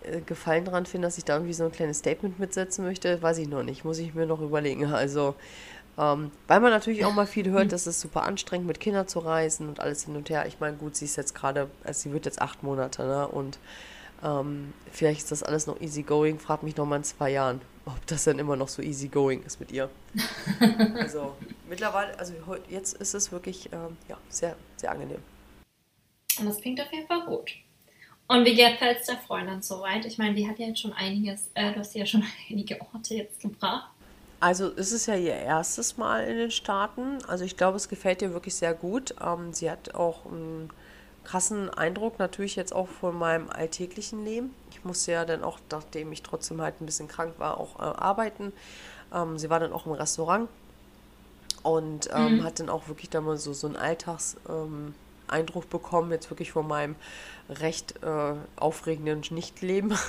äh, Gefallen dran finde, dass ich da irgendwie so ein kleines Statement mitsetzen möchte, weiß ich noch nicht, muss ich mir noch überlegen. Also, ähm, weil man natürlich auch mal viel hört, dass es super anstrengend mit Kindern zu reisen und alles hin und her. Ich meine, gut, sie ist jetzt gerade, also sie wird jetzt acht Monate, ne? Und ähm, vielleicht ist das alles noch easy going, frag mich noch mal in zwei Jahren ob das dann immer noch so easy going ist mit ihr. also mittlerweile, also jetzt ist es wirklich ähm, ja, sehr, sehr angenehm. Und das klingt auf jeden Fall gut. Und wie gefällt es der Freundin soweit? Ich meine, die hat ja jetzt schon einiges, äh, du hast ja schon einige Orte jetzt gebracht. Also es ist ja ihr erstes Mal in den Staaten. Also ich glaube, es gefällt ihr wirklich sehr gut. Ähm, sie hat auch einen krassen Eindruck natürlich jetzt auch von meinem alltäglichen Leben. Ich musste ja dann auch, nachdem ich trotzdem halt ein bisschen krank war, auch äh, arbeiten. Ähm, sie war dann auch im Restaurant und ähm, Mhm. hat dann auch wirklich da mal so, so einen Alltagseindruck ähm, bekommen, jetzt wirklich von meinem recht äh, aufregenden Nichtleben.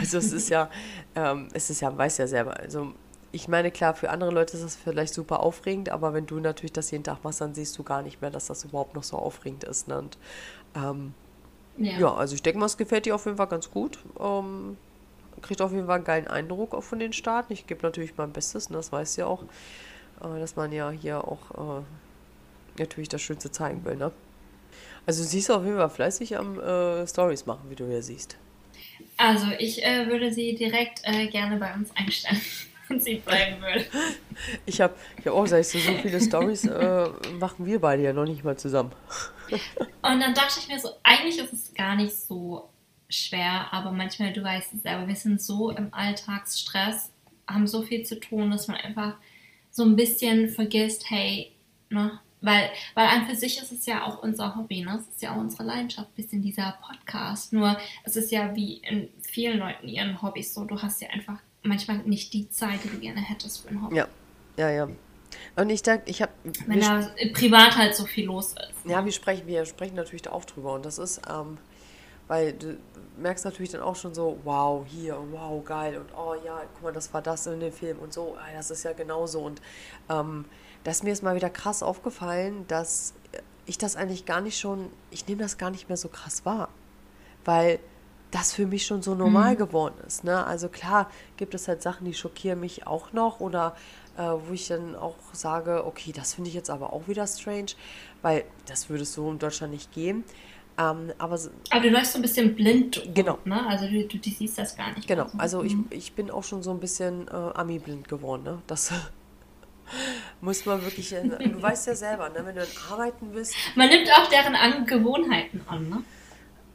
Also es ist ja, ähm, es ist ja, weiß ja selber, also ich meine, klar, für andere Leute ist das vielleicht super aufregend, aber wenn du natürlich das jeden Tag machst, dann siehst du gar nicht mehr, dass das überhaupt noch so aufregend ist. Ne? Und, ähm, Ja. ja, also ich denke mal, es gefällt dir auf jeden Fall ganz gut. Ähm, kriegt auf jeden Fall einen geilen Eindruck auch von den Staaten. Ich gebe natürlich mein Bestes, ne, das weißt du ja auch, äh, dass man ja hier auch äh, natürlich das Schönste zeigen will. Ne? Also du siehst auf jeden Fall fleißig am äh, Stories machen, wie du hier siehst. Also ich äh, würde sie direkt äh, gerne bei uns einstellen, sie bleiben würde. Ich habe ich hab auch gesagt, so so viele Stories äh, machen wir beide ja noch nicht mal zusammen. Und dann dachte ich mir so, eigentlich ist es gar nicht so schwer, aber manchmal, du weißt es selber, wir sind so im Alltagsstress, haben so viel zu tun, dass man einfach so ein bisschen vergisst, hey, ne, weil, weil an für sich ist es ja auch unser Hobby, ne? Es ist ja auch unsere Leidenschaft, ein bisschen dieser Podcast. Nur es ist ja wie in vielen Leuten ihren Hobbys so, du hast ja einfach manchmal nicht die Zeit, die du gerne hättest für ein Hobby. Ja, ja, ja. Und ich denke, ich habe. Wenn da privat halt so viel los ist. Ja, wir sprechen, wir sprechen natürlich da auch drüber. Und das ist, ähm, weil du merkst natürlich dann auch schon so, wow, hier, wow, geil. Und oh ja, guck mal, das war das in dem Film und so, ah, das ist ja genauso. Und ähm, das mir ist mal wieder krass aufgefallen, dass ich das eigentlich gar nicht schon, ich nehme das gar nicht mehr so krass wahr. Weil das für mich schon so normal geworden ist. Ne? Also klar gibt es halt Sachen, die schockieren mich auch noch oder äh, wo ich dann auch sage, okay, das finde ich jetzt aber auch wieder strange, weil das würde es so in Deutschland nicht geben. Ähm, aber so- Aber du läufst so ein bisschen blind. Genau. Ne? Also du, du, du siehst das gar nicht. genau, so. also ich, Mhm. ich bin auch schon so ein bisschen äh, Ami-blind geworden. Ne? Das muss man wirklich, äh, du weißt ja selber, ne? wenn du dann arbeiten bist, Man nimmt auch deren Gewohnheiten an, ne?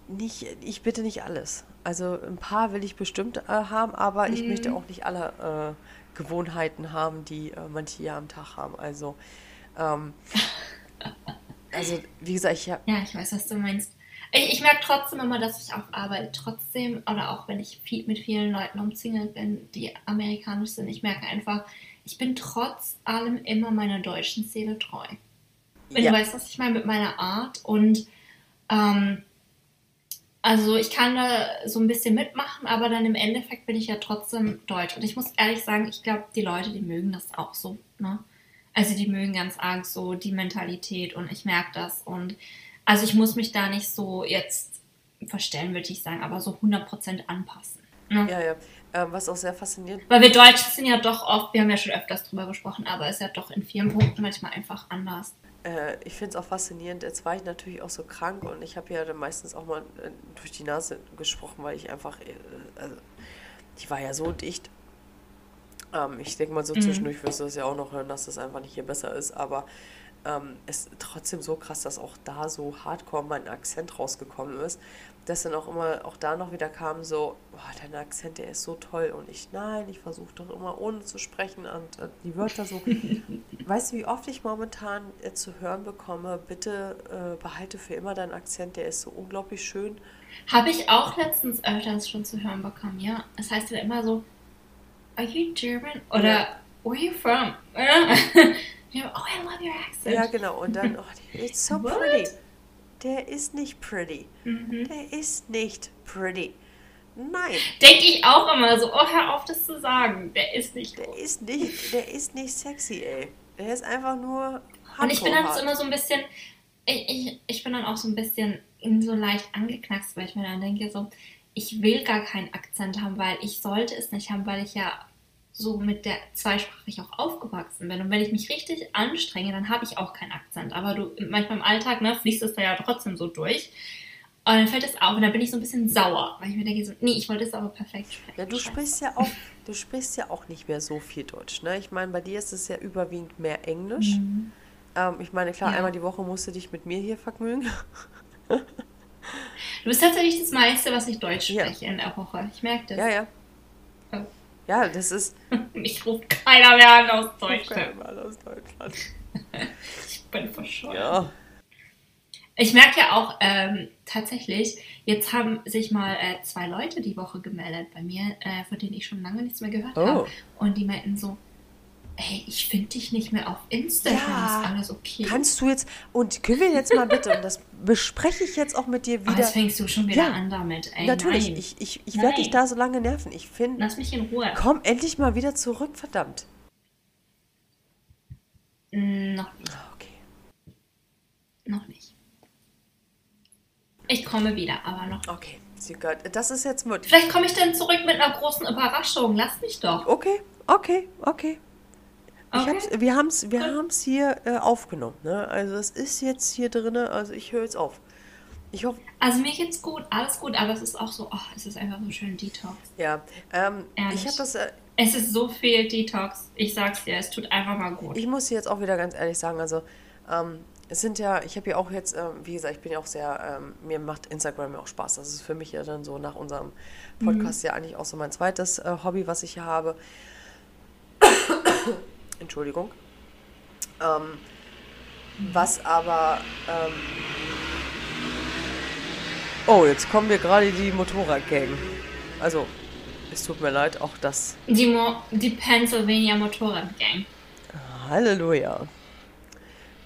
Nicht, ich bitte nicht alles. Also ein paar will ich bestimmt äh, haben, aber ich Mhm. möchte auch nicht alle äh, Gewohnheiten haben, die äh, manche hier am Tag haben. Also, ähm, also wie gesagt, ich habe Ja, ich weiß, was du meinst. Ich, ich merke trotzdem immer, dass ich auf Arbeit trotzdem, oder auch wenn ich viel, mit vielen Leuten umzingelt bin, die amerikanisch sind, ich merke einfach, ich bin trotz allem immer meiner deutschen Seele treu. Wenn Ja. du weißt, was ich meine mit meiner Art. Und ähm, also ich kann da so ein bisschen mitmachen, aber dann im Endeffekt bin ich ja trotzdem deutsch. Und ich muss ehrlich sagen, ich glaube, die Leute, die mögen das auch so. Ne? Also die mögen ganz arg so die Mentalität und ich merke das. Und also ich muss mich da nicht so jetzt verstellen, würde ich sagen, aber so 100% anpassen. Ne? ja, ja, ähm, was auch sehr faszinierend Weil wir Deutschen sind ja doch oft, wir haben ja schon öfters drüber gesprochen, aber es ist ja doch in vielen Punkten manchmal einfach anders. Äh, ich finde es auch faszinierend. Jetzt war ich natürlich auch so krank und ich habe ja dann meistens auch mal äh, durch die Nase gesprochen, weil ich einfach, äh, also, ich war ja so dicht. Ähm, ich denke mal, so Mhm. zwischendurch wirst du das ja auch noch hören, dass das einfach nicht hier besser ist, aber ähm, es ist trotzdem so krass, dass auch da so hardcore mein Akzent rausgekommen ist, dass dann auch immer, auch da noch wieder kam so, boah, dein Akzent, der ist so toll und ich, nein, ich versuche doch immer ohne zu sprechen und äh, die Wörter so Weißt du, wie oft ich momentan äh, zu hören bekomme, bitte äh, behalte für immer deinen Akzent, der ist so unglaublich schön. Habe ich auch letztens öfters schon zu hören bekommen, ja. Es heißt ja immer so, are you German? Oder Ja. where are you from? ja, oh, I love your accent. Ja, genau. Und dann, oh, it's so What? pretty. Der ist nicht pretty. Mhm. Der ist nicht pretty. Nein, Denke ich auch immer so, oh, hör auf, das zu sagen. Der ist nicht der ist nicht, der ist nicht sexy, ey. Der ist einfach nur Und ich bin dann so immer so ein bisschen, ich, ich, ich bin dann auch so ein bisschen so leicht angeknackst, weil ich mir dann denke, so, ich will gar keinen Akzent haben, weil ich sollte es nicht haben, weil ich ja so mit der zweisprachig auch aufgewachsen bin. Und wenn ich mich richtig anstrenge, dann habe ich auch keinen Akzent. Aber du, manchmal im Alltag, ne, fließt es da ja trotzdem so durch. Und dann fällt es auf und dann bin ich so ein bisschen sauer, weil ich mir denke, so, nee, ich wollte es aber perfekt sprechen. Ja, du sprichst ja auch, du sprichst ja auch nicht mehr so viel Deutsch, ne? Ich meine, bei dir ist es ja überwiegend mehr Englisch. Mhm. Ähm, ich meine, klar, Ja. einmal die Woche musst du dich mit mir hier vergnügen. Du bist tatsächlich das meiste, was ich Deutsch Ja. spreche in der Woche. Ich merke das. Ja, ja. Ja, das ist. Mich ruft keiner mehr an aus Deutschland. Mal aus Deutschland. Ich bin verschollen. Ja. Ich merke ja auch ähm, tatsächlich, jetzt haben sich mal äh, zwei Leute die Woche gemeldet bei mir, äh, von denen ich schon lange nichts mehr gehört Oh. habe. Und die meinten so, ey, ich finde dich nicht mehr auf Instagram, Ja. ist alles okay. Kannst du jetzt, und können wir jetzt mal bitte, und das bespreche ich jetzt auch mit dir oh, wieder. jetzt fängst du schon wieder Ja, an damit, ey, Natürlich, nein. ich, ich, ich werde dich da so lange nerven. Ich finde, Lass mich in Ruhe. komm endlich mal wieder zurück, verdammt. Mm, Noch nicht, Ah, Okay. noch nicht. Ich komme wieder, aber noch nicht. Okay, sie gehört. Das ist jetzt mit. Vielleicht komme ich dann zurück mit einer großen Überraschung. Lass mich doch. Okay, okay, okay. Okay. hab's, wir haben es wir haben's hier äh, aufgenommen. Ne? Also es ist jetzt hier drin, also ich höre jetzt auf. Ich hoffe, Also mir geht's gut, alles gut, aber es ist auch so, oh, es ist einfach so schön Detox. ja. Ähm, Ehrlich. ich habe das, äh, Es ist so viel Detox. Ich sag's dir, es tut einfach mal gut. ich muss jetzt auch wieder ganz ehrlich sagen, also ähm, es sind ja, ich habe ja auch jetzt, ähm, wie gesagt, ich bin ja auch sehr, ähm, mir macht Instagram ja auch Spaß. Das ist für mich ja dann so nach unserem Podcast ja eigentlich auch so mein zweites äh, Hobby, was ich hier habe. Entschuldigung. Ähm, was aber. Ähm, oh, jetzt kommen wir gerade die Motorradgang. Also, es tut mir leid, auch das. Die, Mo die Pennsylvania Motorrad Gang. Halleluja.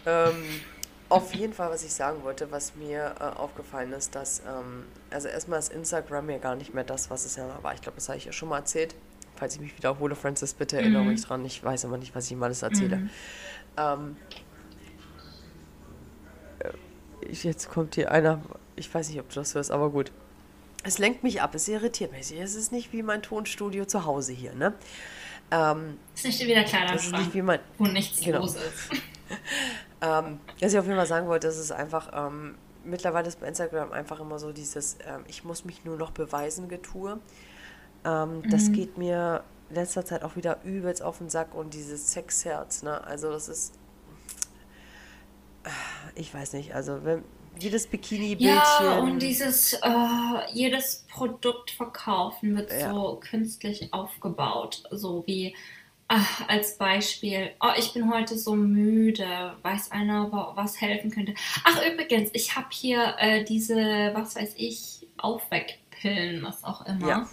Ähm, auf jeden Fall, was ich sagen wollte, was mir äh, aufgefallen ist, dass, ähm, also erstmal ist Instagram ja gar nicht mehr das, was es ja mal war. Ich glaube, das habe ich ja schon mal erzählt. Falls ich mich wiederhole, Francis, bitte erinnere mich dran. Ich weiß immer nicht, was ich ihm alles erzähle. Ähm, äh, jetzt kommt hier einer, ich weiß nicht, ob du das hörst, aber gut. Es lenkt mich ab, es irritiert mich. Es ist nicht wie mein Tonstudio zu Hause hier, ne? Ähm, Ist nicht wieder das ist nicht wie mein, wo nichts Genau. los ist. Ähm, was ich auf jeden Fall sagen wollte, ist es einfach, ähm, mittlerweile ist bei Instagram einfach immer so dieses, ähm, ich muss mich nur noch beweisen, Getue. Ähm, Das geht mir in letzter Zeit auch wieder übelst auf den Sack und dieses Sexherz, ne? Also das ist, ich weiß nicht, also wenn jedes Bikini-Bildchen, Ja, und dieses, äh, jedes Produkt verkaufen wird Ja. so künstlich aufgebaut. So wie, ach, als Beispiel, oh, ich bin heute so müde, weiß einer, wa- was helfen könnte. Ach, übrigens, ich habe hier äh, diese, was weiß ich, Aufweckpillen, was auch immer. Ja.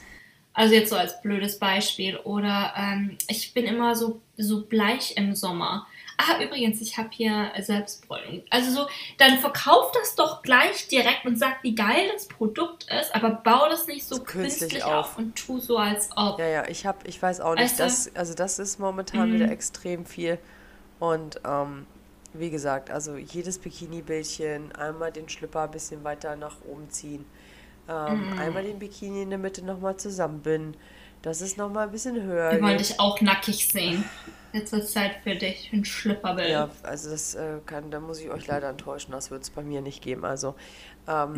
Also jetzt so als blödes Beispiel. Oder ähm, ich bin immer so, so bleich im Sommer. Ah, übrigens, ich habe hier Selbstbräunung. Also so, dann verkauf das doch gleich direkt und sag, wie geil das Produkt ist, aber bau das nicht so So künstlich künstlich auf. auf. und tu so, als ob. Ja, ja, ich habe, ich weiß auch nicht, du? das, also das ist momentan Mhm. wieder extrem viel. Und ähm, wie gesagt, also jedes Bikini-Bildchen, einmal den Schlipper ein bisschen weiter nach oben ziehen, ähm, Mhm. einmal den Bikini in der Mitte nochmal zusammenbinden, dass es nochmal ein bisschen höher Wir wollen dich auch nackig sehen. Jetzt ist Zeit für dich, ein Schlüpperbild. Ja, also das äh, kann, da muss ich euch leider enttäuschen, das wird es bei mir nicht geben. Also, ähm,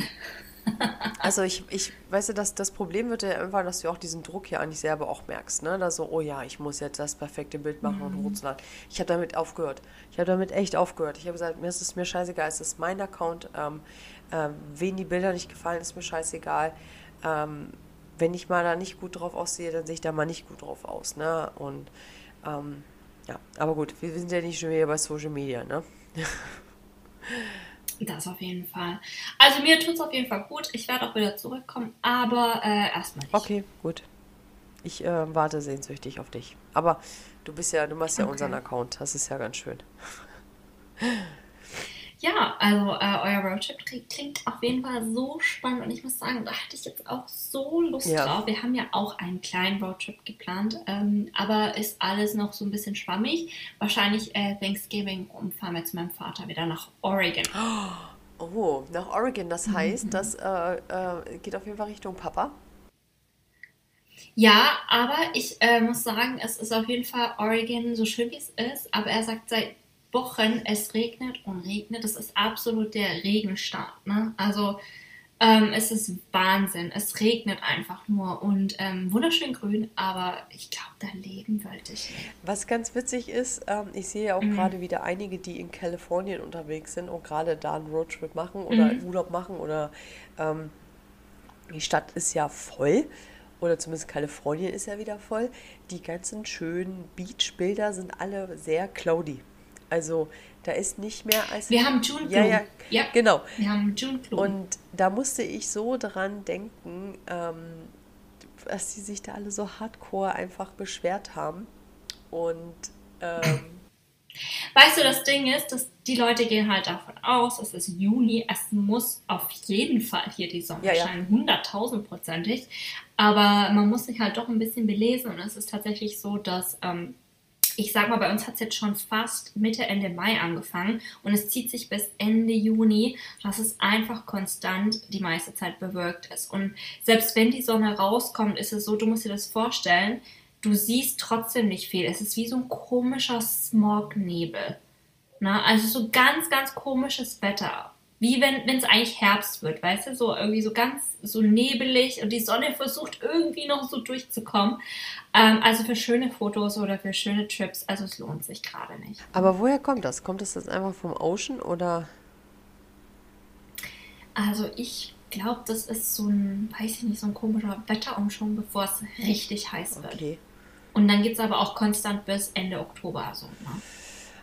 also ich, ich, weißt du, das, das Problem wird ja irgendwann, dass du auch diesen Druck hier eigentlich selber auch merkst, ne? Da so, oh ja, ich muss jetzt das perfekte Bild machen und hochzuladen. Ich habe damit aufgehört. Ich habe damit echt aufgehört. Ich habe gesagt, mir ist es mir scheißegal, es ist mein Account. Ähm, ähm, wen die Bilder nicht gefallen, ist mir scheißegal. Ähm, wenn ich mal da nicht gut drauf aussehe, dann sehe ich da mal nicht gut drauf aus, ne? Und ähm, ja, aber gut, wir sind ja nicht schon wieder bei Social Media, ne? Das auf jeden Fall. Also mir tut es auf jeden Fall gut. Ich werde auch wieder zurückkommen, aber äh, erstmal nicht. Okay, gut. Ich äh, warte sehnsüchtig auf dich. Aber du bist ja, du machst ja Okay. unseren Account. Das ist ja ganz schön. Also äh, euer Roadtrip klingt- auf jeden Fall so spannend und ich muss sagen, da hatte ich jetzt auch so Lust Ja. drauf. Wir haben ja auch einen kleinen Roadtrip geplant, ähm, aber ist alles noch so ein bisschen schwammig. Wahrscheinlich äh, Thanksgiving rum fahren wir zu meinem Vater wieder nach Oregon. Oh, nach Oregon. Das Mhm. heißt, das äh, äh, geht auf jeden Fall Richtung Papa. Ja, aber ich äh, muss sagen, es ist auf jeden Fall Oregon so schön wie es ist, aber er sagt seit Wochen, es regnet und regnet. Das ist absolut der Regenstaat. Ne? Also ähm, es ist Wahnsinn. Es regnet einfach nur und ähm, wunderschön grün, aber ich glaube, da leben wollte ich. Was ganz witzig ist, ähm, ich sehe ja auch Mhm. gerade wieder einige, die in Kalifornien unterwegs sind und gerade da einen Roadtrip machen oder Mhm. Urlaub machen oder ähm, die Stadt ist ja voll oder zumindest Kalifornien ist ja wieder voll. Die ganzen schönen Beachbilder sind alle sehr cloudy. Also da ist nicht mehr als... Wir haben June Ja, ja, ja. genau. Wir haben June. Und da musste ich so dran denken, ähm, dass die sich da alle so hardcore einfach beschwert haben. Und Ähm, Weißt du, das Ding ist, dass die Leute gehen halt davon aus, es ist Juni, es muss auf jeden Fall hier die Sonne Ja, ja. scheinen, hunderttausendprozentig. Aber man muss sich halt doch ein bisschen belesen und es ist tatsächlich so, dass, ähm, ich sag mal, bei uns hat es jetzt schon fast Mitte, Ende Mai angefangen und es zieht sich bis Ende Juni, dass es einfach konstant die meiste Zeit bewölkt ist. Und selbst wenn die Sonne rauskommt, ist es so, du musst dir das vorstellen, du siehst trotzdem nicht viel. Es ist wie so ein komischer Smognebel. Na, also so ganz, ganz komisches Wetter. Wie wenn es eigentlich Herbst wird, weißt du? So irgendwie so ganz so nebelig und die Sonne versucht irgendwie noch so durchzukommen. Ähm, also für schöne Fotos oder für schöne Trips, also es lohnt sich gerade nicht. aber woher kommt das? Kommt das jetzt einfach vom Ocean oder? Also ich glaube, das ist so ein, weiß ich nicht, so ein komischer Wetterumschwung, bevor es richtig heiß wird. Okay. Und dann geht es aber auch konstant bis Ende Oktober so. Ne?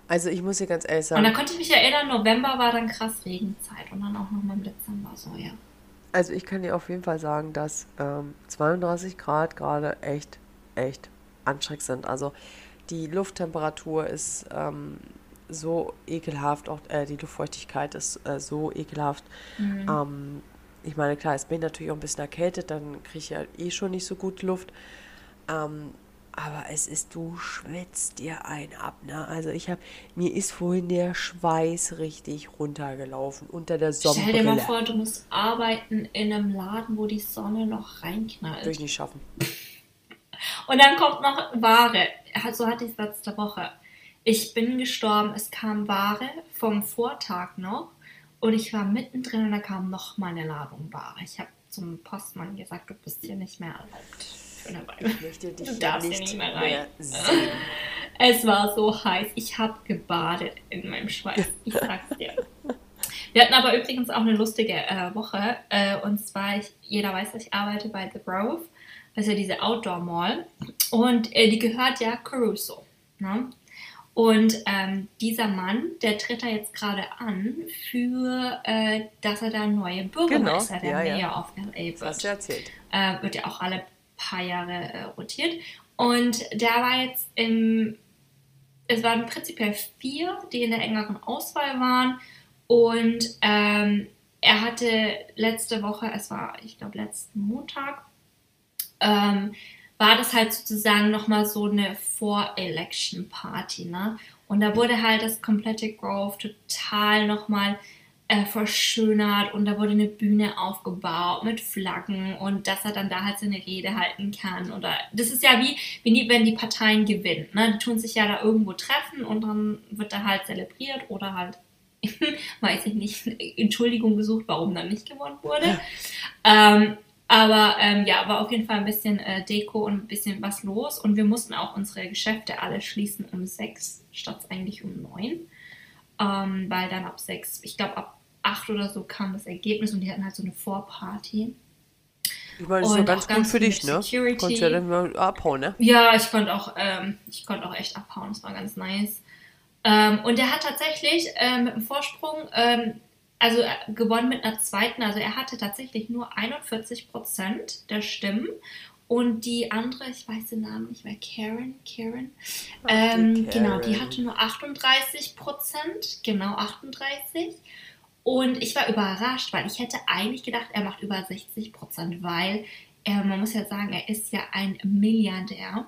Also ich muss dir ganz ehrlich Und dann sagen, konnte ich mich erinnern, November war dann krass Regenzeit und dann auch nochmal im Dezember so, ja. also ich kann dir auf jeden Fall sagen, dass ähm, 32 Grad gerade echt, echt anstrengend sind. Also die Lufttemperatur ist ähm, so ekelhaft, auch äh, die Luftfeuchtigkeit ist äh, so ekelhaft. Ähm, ich meine, klar, jetzt bin ich natürlich auch ein bisschen erkältet, dann kriege ich ja eh schon nicht so gut Luft. Ähm, aber es ist, du schwitzt dir ein ab, ne? Also ich habe, mir ist vorhin der Schweiß richtig runtergelaufen unter der Stell Sonnenbrille. dir mal vor, du musst arbeiten in einem Laden, wo die Sonne noch Würde ich reinknallt. nicht schaffen. Und dann kommt noch Ware. So hatte ich es letzte Woche. Ich bin gestorben, es kam Ware vom Vortag noch und ich war mittendrin und da kam noch mal eine Ladung Ware. Ich habe zum Postmann gesagt, du bist hier nicht mehr erlaubt für eine Weile. Ich möchte dich Du darfst nicht, hier nicht mehr mehr, rein. sehen. Es war so heiß. Ich habe gebadet in meinem Schweiß. Ich sag's dir. Wir hatten aber übrigens auch eine lustige äh, Woche. Äh, und zwar, ich, jeder weiß, dass ich arbeite bei The Grove. Das ist ja diese Outdoor Mall. Und äh, die gehört ja Caruso. Ne? Und ähm, dieser Mann, der tritt da jetzt gerade an, für, äh, dass er da neue Bürgermeister Genau, ja, der ja. Mayor of LA Das hast wird du erzählt. äh, wird ja auch alle paar Jahre äh, rotiert. Und der war jetzt im, es waren prinzipiell vier, die in der engeren Auswahl waren. Und ähm, er hatte letzte Woche, es war, ich glaube, letzten Montag, ähm, war das halt sozusagen nochmal so eine Vor-Election-Party, ne? Und da wurde halt das komplette Grove total nochmal äh, verschönert und da wurde eine Bühne aufgebaut mit Flaggen und dass er dann da halt seine Rede halten kann. Oder das ist ja wie, wie die, wenn die Parteien gewinnen. Ne? Die tun sich ja da irgendwo treffen und dann wird da halt zelebriert oder halt, weiß ich nicht, Entschuldigung gesucht, warum dann nicht gewonnen wurde. Ähm, aber ähm, ja, war auf jeden Fall ein bisschen äh, Deko und ein bisschen was los. Und wir mussten auch unsere Geschäfte alle schließen um sechs statt eigentlich um neun. Ähm, weil dann ab sechs, ich glaube ab acht oder so kam das Ergebnis und die hatten halt so eine Vorparty. Ich meine, das ist ja ganz gut für dich, ne? Security. Konntest ja dann mal abhauen, ne? Ja, ich konnte auch, ähm, ich konnte auch echt abhauen, das war ganz nice. Ähm, und er hat tatsächlich ähm, mit einem Vorsprung, ähm, also äh, gewonnen mit einer zweiten, also er hatte tatsächlich nur 41 Prozent der Stimmen. Und die andere, ich weiß den Namen nicht mehr, Karen, Karen, Ach, die ähm, genau, die Karen. hatte nur 38 Prozent, genau 38. Und ich war überrascht, weil ich hätte eigentlich gedacht, er macht über 60 Prozent, weil er, man muss ja sagen, er ist ja ein Milliardär.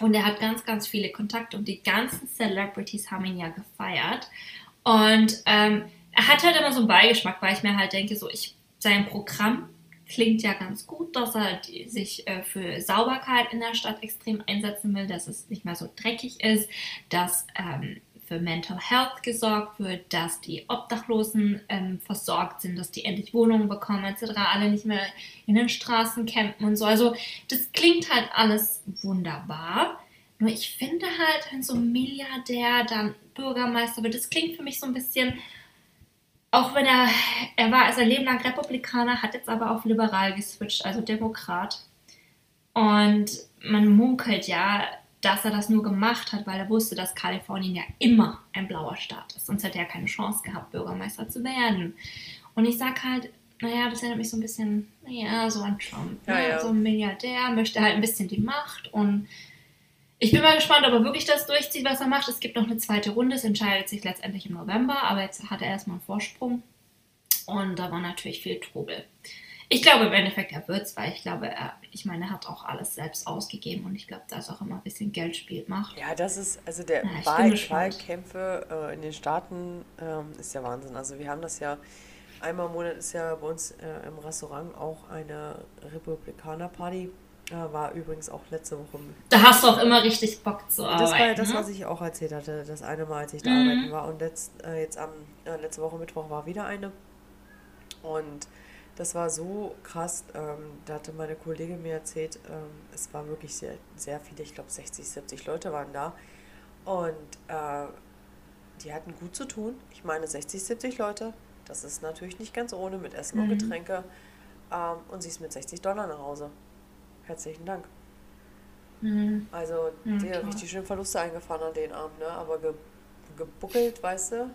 Und er hat ganz, ganz viele Kontakte und die ganzen Celebrities haben ihn ja gefeiert. Und ähm, er hat halt immer so einen Beigeschmack, weil ich mir halt denke, so ich, sein Programm klingt ja ganz gut, dass er die, sich äh, für Sauberkeit in der Stadt extrem einsetzen will, dass es nicht mehr so dreckig ist, dass ähm, für Mental Health gesorgt wird, dass die Obdachlosen ähm, versorgt sind, dass die endlich Wohnungen bekommen etc., alle nicht mehr in den Straßen campen und so. Also das klingt halt alles wunderbar. Nur ich finde halt, wenn so ein Milliardär dann Bürgermeister wird, das klingt für mich so ein bisschen, auch wenn er, er war sein Leben lang Republikaner, hat jetzt aber auf liberal geswitcht, also Demokrat. Und man munkelt ja, dass er das nur gemacht hat, weil er wusste, dass Kalifornien ja immer ein blauer Staat ist. Sonst hätte er keine Chance gehabt, Bürgermeister zu werden. Und ich sag halt, naja, das erinnert mich so ein bisschen, naja, so an Trump. Ja, ne? ja. So ein Milliardär möchte halt ein bisschen die Macht und ich bin mal gespannt, ob er wirklich das durchzieht, was er macht. Es gibt noch eine zweite Runde, es entscheidet sich letztendlich im November, aber jetzt hat er erstmal einen Vorsprung. Und da war natürlich viel Trubel. Ich glaube im Endeffekt, er wird es, weil ich glaube, er, ich meine, er hat auch alles selbst ausgegeben und ich glaube, da ist auch immer ein bisschen Geldspiel macht. Ja, das ist, also der Ja, Wahl. Wahlkämpfe äh, in den Staaten ähm, ist ja Wahnsinn. Also wir haben das ja, einmal im Monat ist ja bei uns äh, im Restaurant auch eine Republikaner-Party. Äh, war übrigens auch letzte Woche. Da hast du auch immer richtig Bock zu arbeiten. Das war ja das, ne? was ich auch erzählt hatte, das eine Mal, als ich da Mhm. arbeiten war. Und letzt, äh, jetzt am äh, letzte Woche Mittwoch war wieder eine. Und das war so krass. Ähm, da hatte meine Kollegin mir erzählt, ähm, es war wirklich sehr, sehr viele, ich glaube 60, 70 Leute waren da. Und äh, die hatten gut zu tun. Ich meine 60, 70 Leute. Das ist natürlich nicht ganz ohne mit Essen und Mhm. Getränke. Ähm, und sie ist mit 60 Dollar nach Hause. Herzlichen Dank. Mhm. Also Ja, die hat richtig schön Verluste eingefahren an den Abend, ne? Aber ge gebuckelt, weißt du?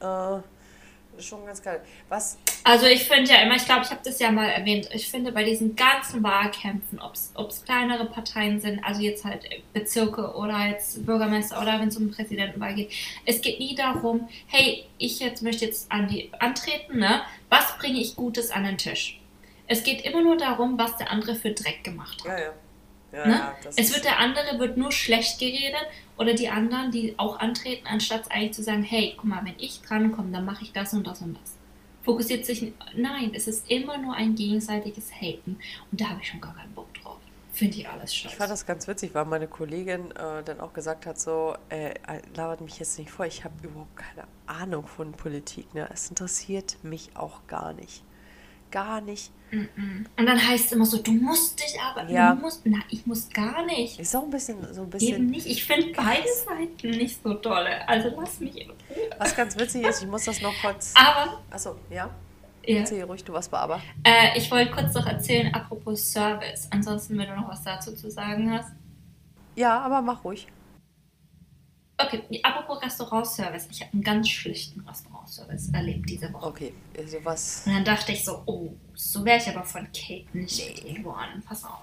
Äh, ist schon ganz geil. Was? Also ich finde ja immer, ich glaube, ich habe das ja mal erwähnt, ich finde bei diesen ganzen Wahlkämpfen, ob es kleinere Parteien sind, also jetzt halt Bezirke oder jetzt Bürgermeister oder wenn es um Präsidentenwahl geht, es geht nie darum, hey, ich jetzt möchte jetzt an die antreten, ne? Was bringe ich Gutes an den Tisch? Es geht immer nur darum, was der andere für Dreck gemacht hat. Ja, ja. Ja, Ne? ja, Es wird der andere wird nur schlecht geredet oder die anderen, die auch antreten, anstatt eigentlich zu sagen, hey, guck mal, wenn ich drankomme, dann mache ich das und das und das. Fokussiert sich, nein, es ist immer nur ein gegenseitiges Haten und da habe ich schon gar keinen Bock drauf. Finde ich alles Ich fand scheiße. das ganz witzig, weil meine Kollegin äh, dann auch gesagt hat, so, äh, labert mich jetzt nicht vor, ich habe überhaupt keine Ahnung von Politik, ne? Es interessiert mich auch gar nicht. Gar nicht. Und dann heißt es immer so, du musst dich aber, Ja. du musst, na, ich muss gar nicht. Ist auch ein bisschen, so ein Eben bisschen, nicht. Ich finde beide Seiten nicht so dolle. Also lass mich in Ruhe. was ganz witzig ist, ich muss das noch kurz, Aber, achso, ja? ja. Erzähl ruhig, du was war aber. Äh, ich wollte kurz noch erzählen, apropos Service. Ansonsten, wenn du noch was dazu zu sagen hast. Ja, aber mach ruhig. Okay, apropos Restaurantservice. Ich habe einen ganz schlichten Restaurantservice erlebt diese Woche. Okay, also was, Und dann dachte ich so, oh, so wäre ich aber von Kate nicht geworden. Pass auf.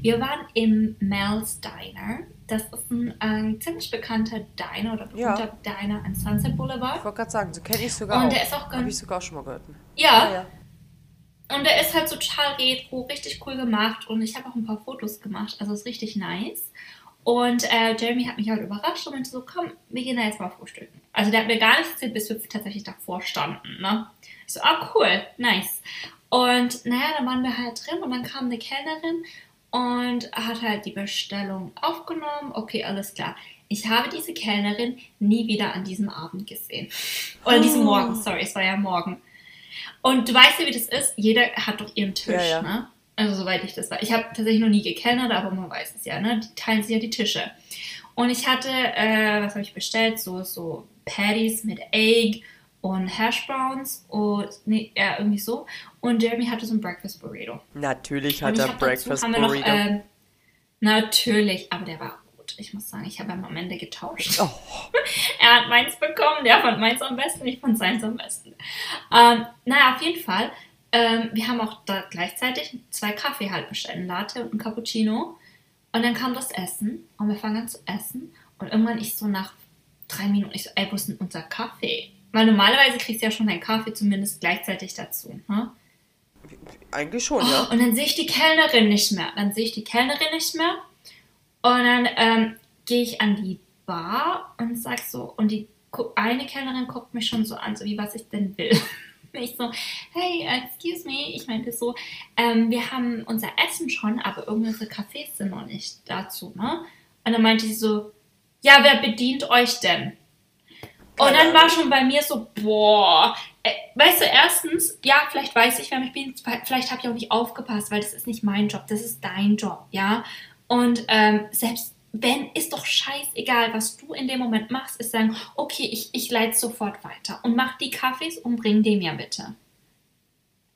Wir waren im Mel's Diner. Das ist ein, ein ziemlich bekannter Diner oder Ja. berühmter Diner an Sunset ich Boulevard. wollte gerade sagen, so kenne ich sogar Und auch. der ist auch Habe ganz- ich sogar schon mal gehört. Ja, ja. Und der ist halt so total retro, richtig cool gemacht und ich habe auch ein paar Fotos gemacht, also ist richtig nice. Und äh, Jeremy hat mich halt überrascht und meinte so, komm, wir gehen da jetzt mal frühstücken. Also der hat mir gar nichts erzählt, bis wir tatsächlich davor standen. Ne? Ich so, ah cool, nice. Und naja, dann waren wir halt drin und dann kam eine Kellnerin und hat halt die Bestellung aufgenommen. Okay, alles klar. Ich habe diese Kellnerin nie wieder an diesem Abend gesehen. Oder diesen Oh. Morgen, sorry, es war ja morgen. Und du weißt ja, wie das ist. Jeder hat doch ihren Tisch, Ja, ja. ne? Also soweit ich das weiß. Ich habe tatsächlich noch nie gekennert, aber man weiß es ja, ne? Die teilen sich ja die Tische. Und ich hatte, äh, was habe ich bestellt? So, so Patties mit Egg und Hash Browns und, nee, ja, irgendwie so. Und Jeremy hatte so ein Breakfast Burrito. Natürlich hat er dazu Breakfast haben wir noch, Burrito. ähm, natürlich, aber der war gut. Ich muss sagen, ich habe ihn am Ende getauscht. Oh. Er hat meins bekommen, der fand meins am besten, ich fand seins am besten. Ähm, naja, auf jeden Fall. Ähm, wir haben auch da gleichzeitig zwei Kaffee halt bestellt, einen Latte und einen Cappuccino. Und dann kam das Essen und wir fangen an zu essen. Und irgendwann ich so nach drei Minuten, ich so, ey, wo ist denn unser Kaffee? Weil normalerweise kriegst du ja schon deinen Kaffee zumindest gleichzeitig dazu. Ne? Eigentlich schon, ja. Und dann sehe ich die Kellnerin nicht mehr. Dann sehe ich die Kellnerin nicht mehr. Und dann ähm, gehe ich an die Bar und sag so, und die eine Kellnerin guckt mich schon so an, so wie was ich denn will. Ich so, hey, excuse me, ich meinte so, ähm, wir haben unser Essen schon, aber irgendwelche Cafés sind noch nicht dazu, ne? Und dann meinte sie so, ja, wer bedient euch denn? Und dann war schon bei mir so, boah, äh, weißt du, erstens, ja, vielleicht weiß ich, wer mich bin, vielleicht habe ich auch nicht aufgepasst, weil das ist nicht mein Job, das ist dein Job, ja. Und ähm, selbst wenn, ist doch scheißegal, was du in dem Moment machst, ist sagen, okay, ich, ich leite sofort weiter und mach die Kaffees und bring die mir bitte.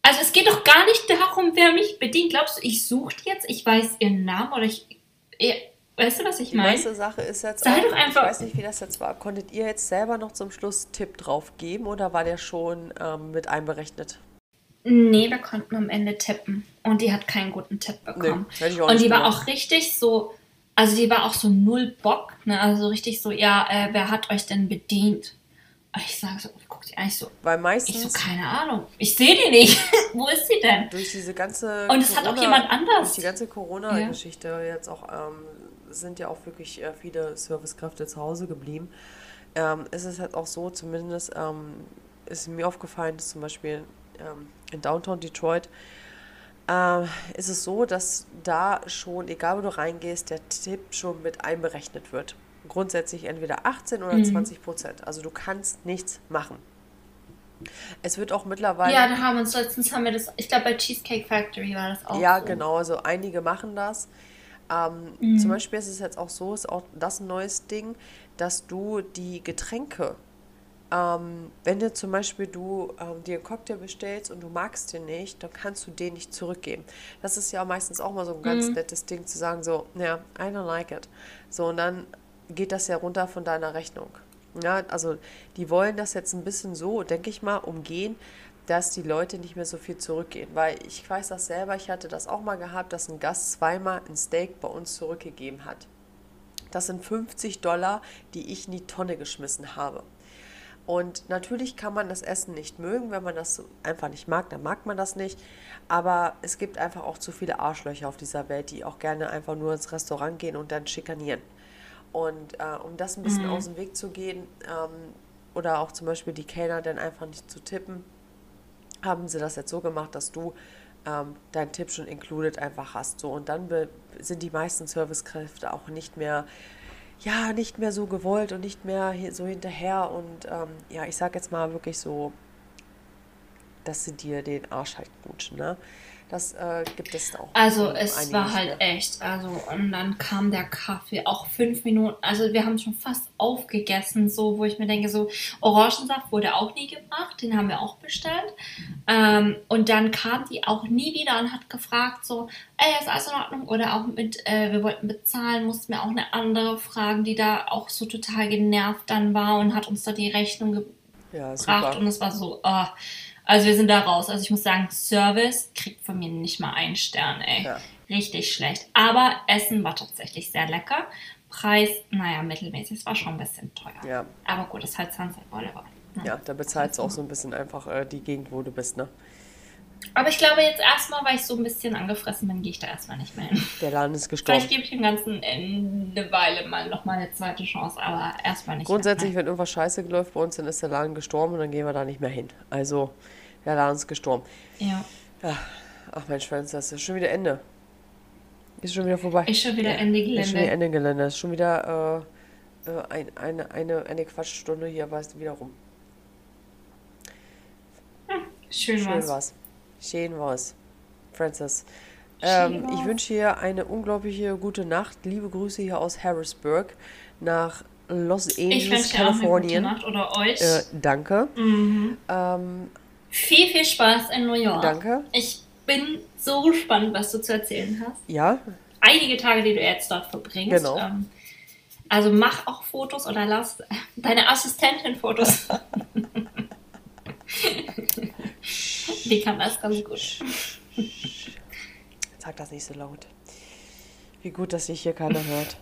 Also es geht doch gar nicht darum, wer mich bedient. Glaubst du, ich suche die jetzt, ich weiß ihren Namen oder ich, ihr, weißt du, was ich Die meine? meiste Sache ist jetzt Sei auch, doch einfach- ich weiß nicht, wie das jetzt war. Konntet ihr jetzt selber noch zum Schluss Tipp drauf geben oder war der schon ähm, mit einberechnet? Nee, wir konnten am Ende tippen. Und die hat keinen guten Tipp bekommen. Nee, und die war auch richtig so, also die war auch so null Bock, ne? Also so richtig so, ja, äh, wer hat euch denn bedient? Ich sage so, guck die eigentlich so. Weil meistens. Ich so, keine Ahnung. Ich sehe die nicht. Wo ist sie denn? Durch diese ganze. Und es hat auch jemand anders. Durch die ganze Corona-Geschichte ja. jetzt auch ähm, sind ja auch wirklich äh, viele Servicekräfte zu Hause geblieben. Ähm, ist es halt auch so, zumindest ähm, ist mir aufgefallen, dass zum Beispiel ähm, in Downtown Detroit äh, ist es so, dass da schon, egal wo du reingehst, der Tipp schon mit einberechnet wird. Grundsätzlich entweder 18 oder mhm. 20 Prozent. Also du kannst nichts machen. Es wird auch mittlerweile. Ja, da haben wir uns letztens haben wir das, ich glaube bei Cheesecake Factory war das auch. Ja, so. genau, also einige machen das. Ähm, mhm. Zum Beispiel ist es jetzt auch so, ist auch das ein neues Ding, dass du die Getränke ähm, wenn du zum Beispiel du ähm, dir einen Cocktail bestellst und du magst den nicht, dann kannst du den nicht zurückgeben. Das ist ja meistens auch mal so ein ganz mhm. nettes Ding zu sagen, so, ja, I don't like it. So, und dann geht das ja runter von deiner Rechnung. Ja, also die wollen das jetzt ein bisschen so, denke ich mal, umgehen, dass die Leute nicht mehr so viel zurückgehen. Weil ich weiß das selber, ich hatte das auch mal gehabt, dass ein Gast zweimal ein Steak bei uns zurückgegeben hat. Das sind 50 Dollar, die ich in die Tonne geschmissen habe. Und natürlich kann man das Essen nicht mögen, wenn man das einfach nicht mag, dann mag man das nicht. Aber es gibt einfach auch zu viele Arschlöcher auf dieser Welt, die auch gerne einfach nur ins Restaurant gehen und dann schikanieren. Und äh, um das ein bisschen mhm. aus dem Weg zu gehen, ähm, oder auch zum Beispiel die Kellner dann einfach nicht zu tippen, haben sie das jetzt so gemacht, dass du ähm, deinen Tipp schon included einfach hast. So, und dann sind die meisten Servicekräfte auch nicht mehr ja, nicht mehr so gewollt und nicht mehr so hinterher und ähm, ja, ich sag jetzt mal wirklich so, dass sie dir den Arsch halt knutschen, ne? Das äh, gibt es auch. Also es war halt echt, also und dann kam der Kaffee, auch fünf Minuten, also wir haben schon fast aufgegessen, so wo ich mir denke, so Orangensaft wurde auch nie gebracht, den haben wir auch bestellt. Ähm, und dann kam die auch nie wieder und hat gefragt, so, ey, ist alles in Ordnung? Oder auch mit, äh, wir wollten bezahlen, mussten wir auch eine andere fragen, die da auch so total genervt dann war und hat uns da die Rechnung Ja, und es war so, oh, also wir sind da raus. Also ich muss sagen, Service kriegt von mir nicht mal einen Stern, ey. Ja. Richtig schlecht. Aber Essen war tatsächlich sehr lecker. Preis, naja, mittelmäßig. Es war schon ein bisschen teuer. Ja. Aber gut, es ist halt Sunset Boulevard. Ne? Ja, da bezahlst du auch so ein bisschen einfach äh, die Gegend, wo du bist, ne? Aber ich glaube, jetzt erstmal, weil ich so ein bisschen angefressen bin, gehe ich da erstmal nicht mehr hin. Der Laden ist gestorben. Vielleicht gebe ich dem Ganzen eine Weile mal nochmal eine zweite Chance, aber erstmal nicht Grundsätzlich, mehr. wenn irgendwas scheiße läuft bei uns, dann ist der Laden gestorben und dann gehen wir da nicht mehr hin. Also, der Laden ist gestorben. Ja. Ach Mensch, Franz, das ist schon wieder Ende. Ist schon wieder vorbei. Ist schon wieder Ende Gelände. Ist schon wieder Ende Gelände. Ist schon wieder äh, äh, ein, eine, eine, eine Quatschstunde hier, aber ist wieder rum. Hm, schön, schön war's. war's. Schön war's. Francis. Ähm, ich wünsche dir eine unglaubliche gute Nacht. Liebe Grüße hier aus Harrisburg nach Los Angeles, Kalifornien. Nacht oder euch. Äh, danke. Mhm. Ähm, viel, viel Spaß in New York. Danke. Ich bin so gespannt, was du zu erzählen hast. Ja. Einige Tage, die du jetzt dort verbringst. Genau. Ähm, also mach auch Fotos oder lass deine Assistentin Fotos. die kann das ganz gut. Sag das nicht so laut. Wie gut, dass sich hier keiner hört.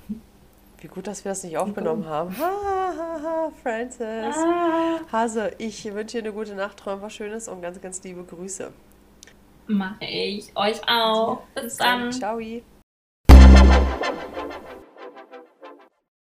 Wie gut, dass wir das nicht aufgenommen haben. Ha, ha, ha, Francis. Ah. Hase, ich wünsche dir eine gute Nacht, träum was Schönes und ganz, ganz liebe Grüße. Mache ich. Euch auch. Bis, dann. Ciao.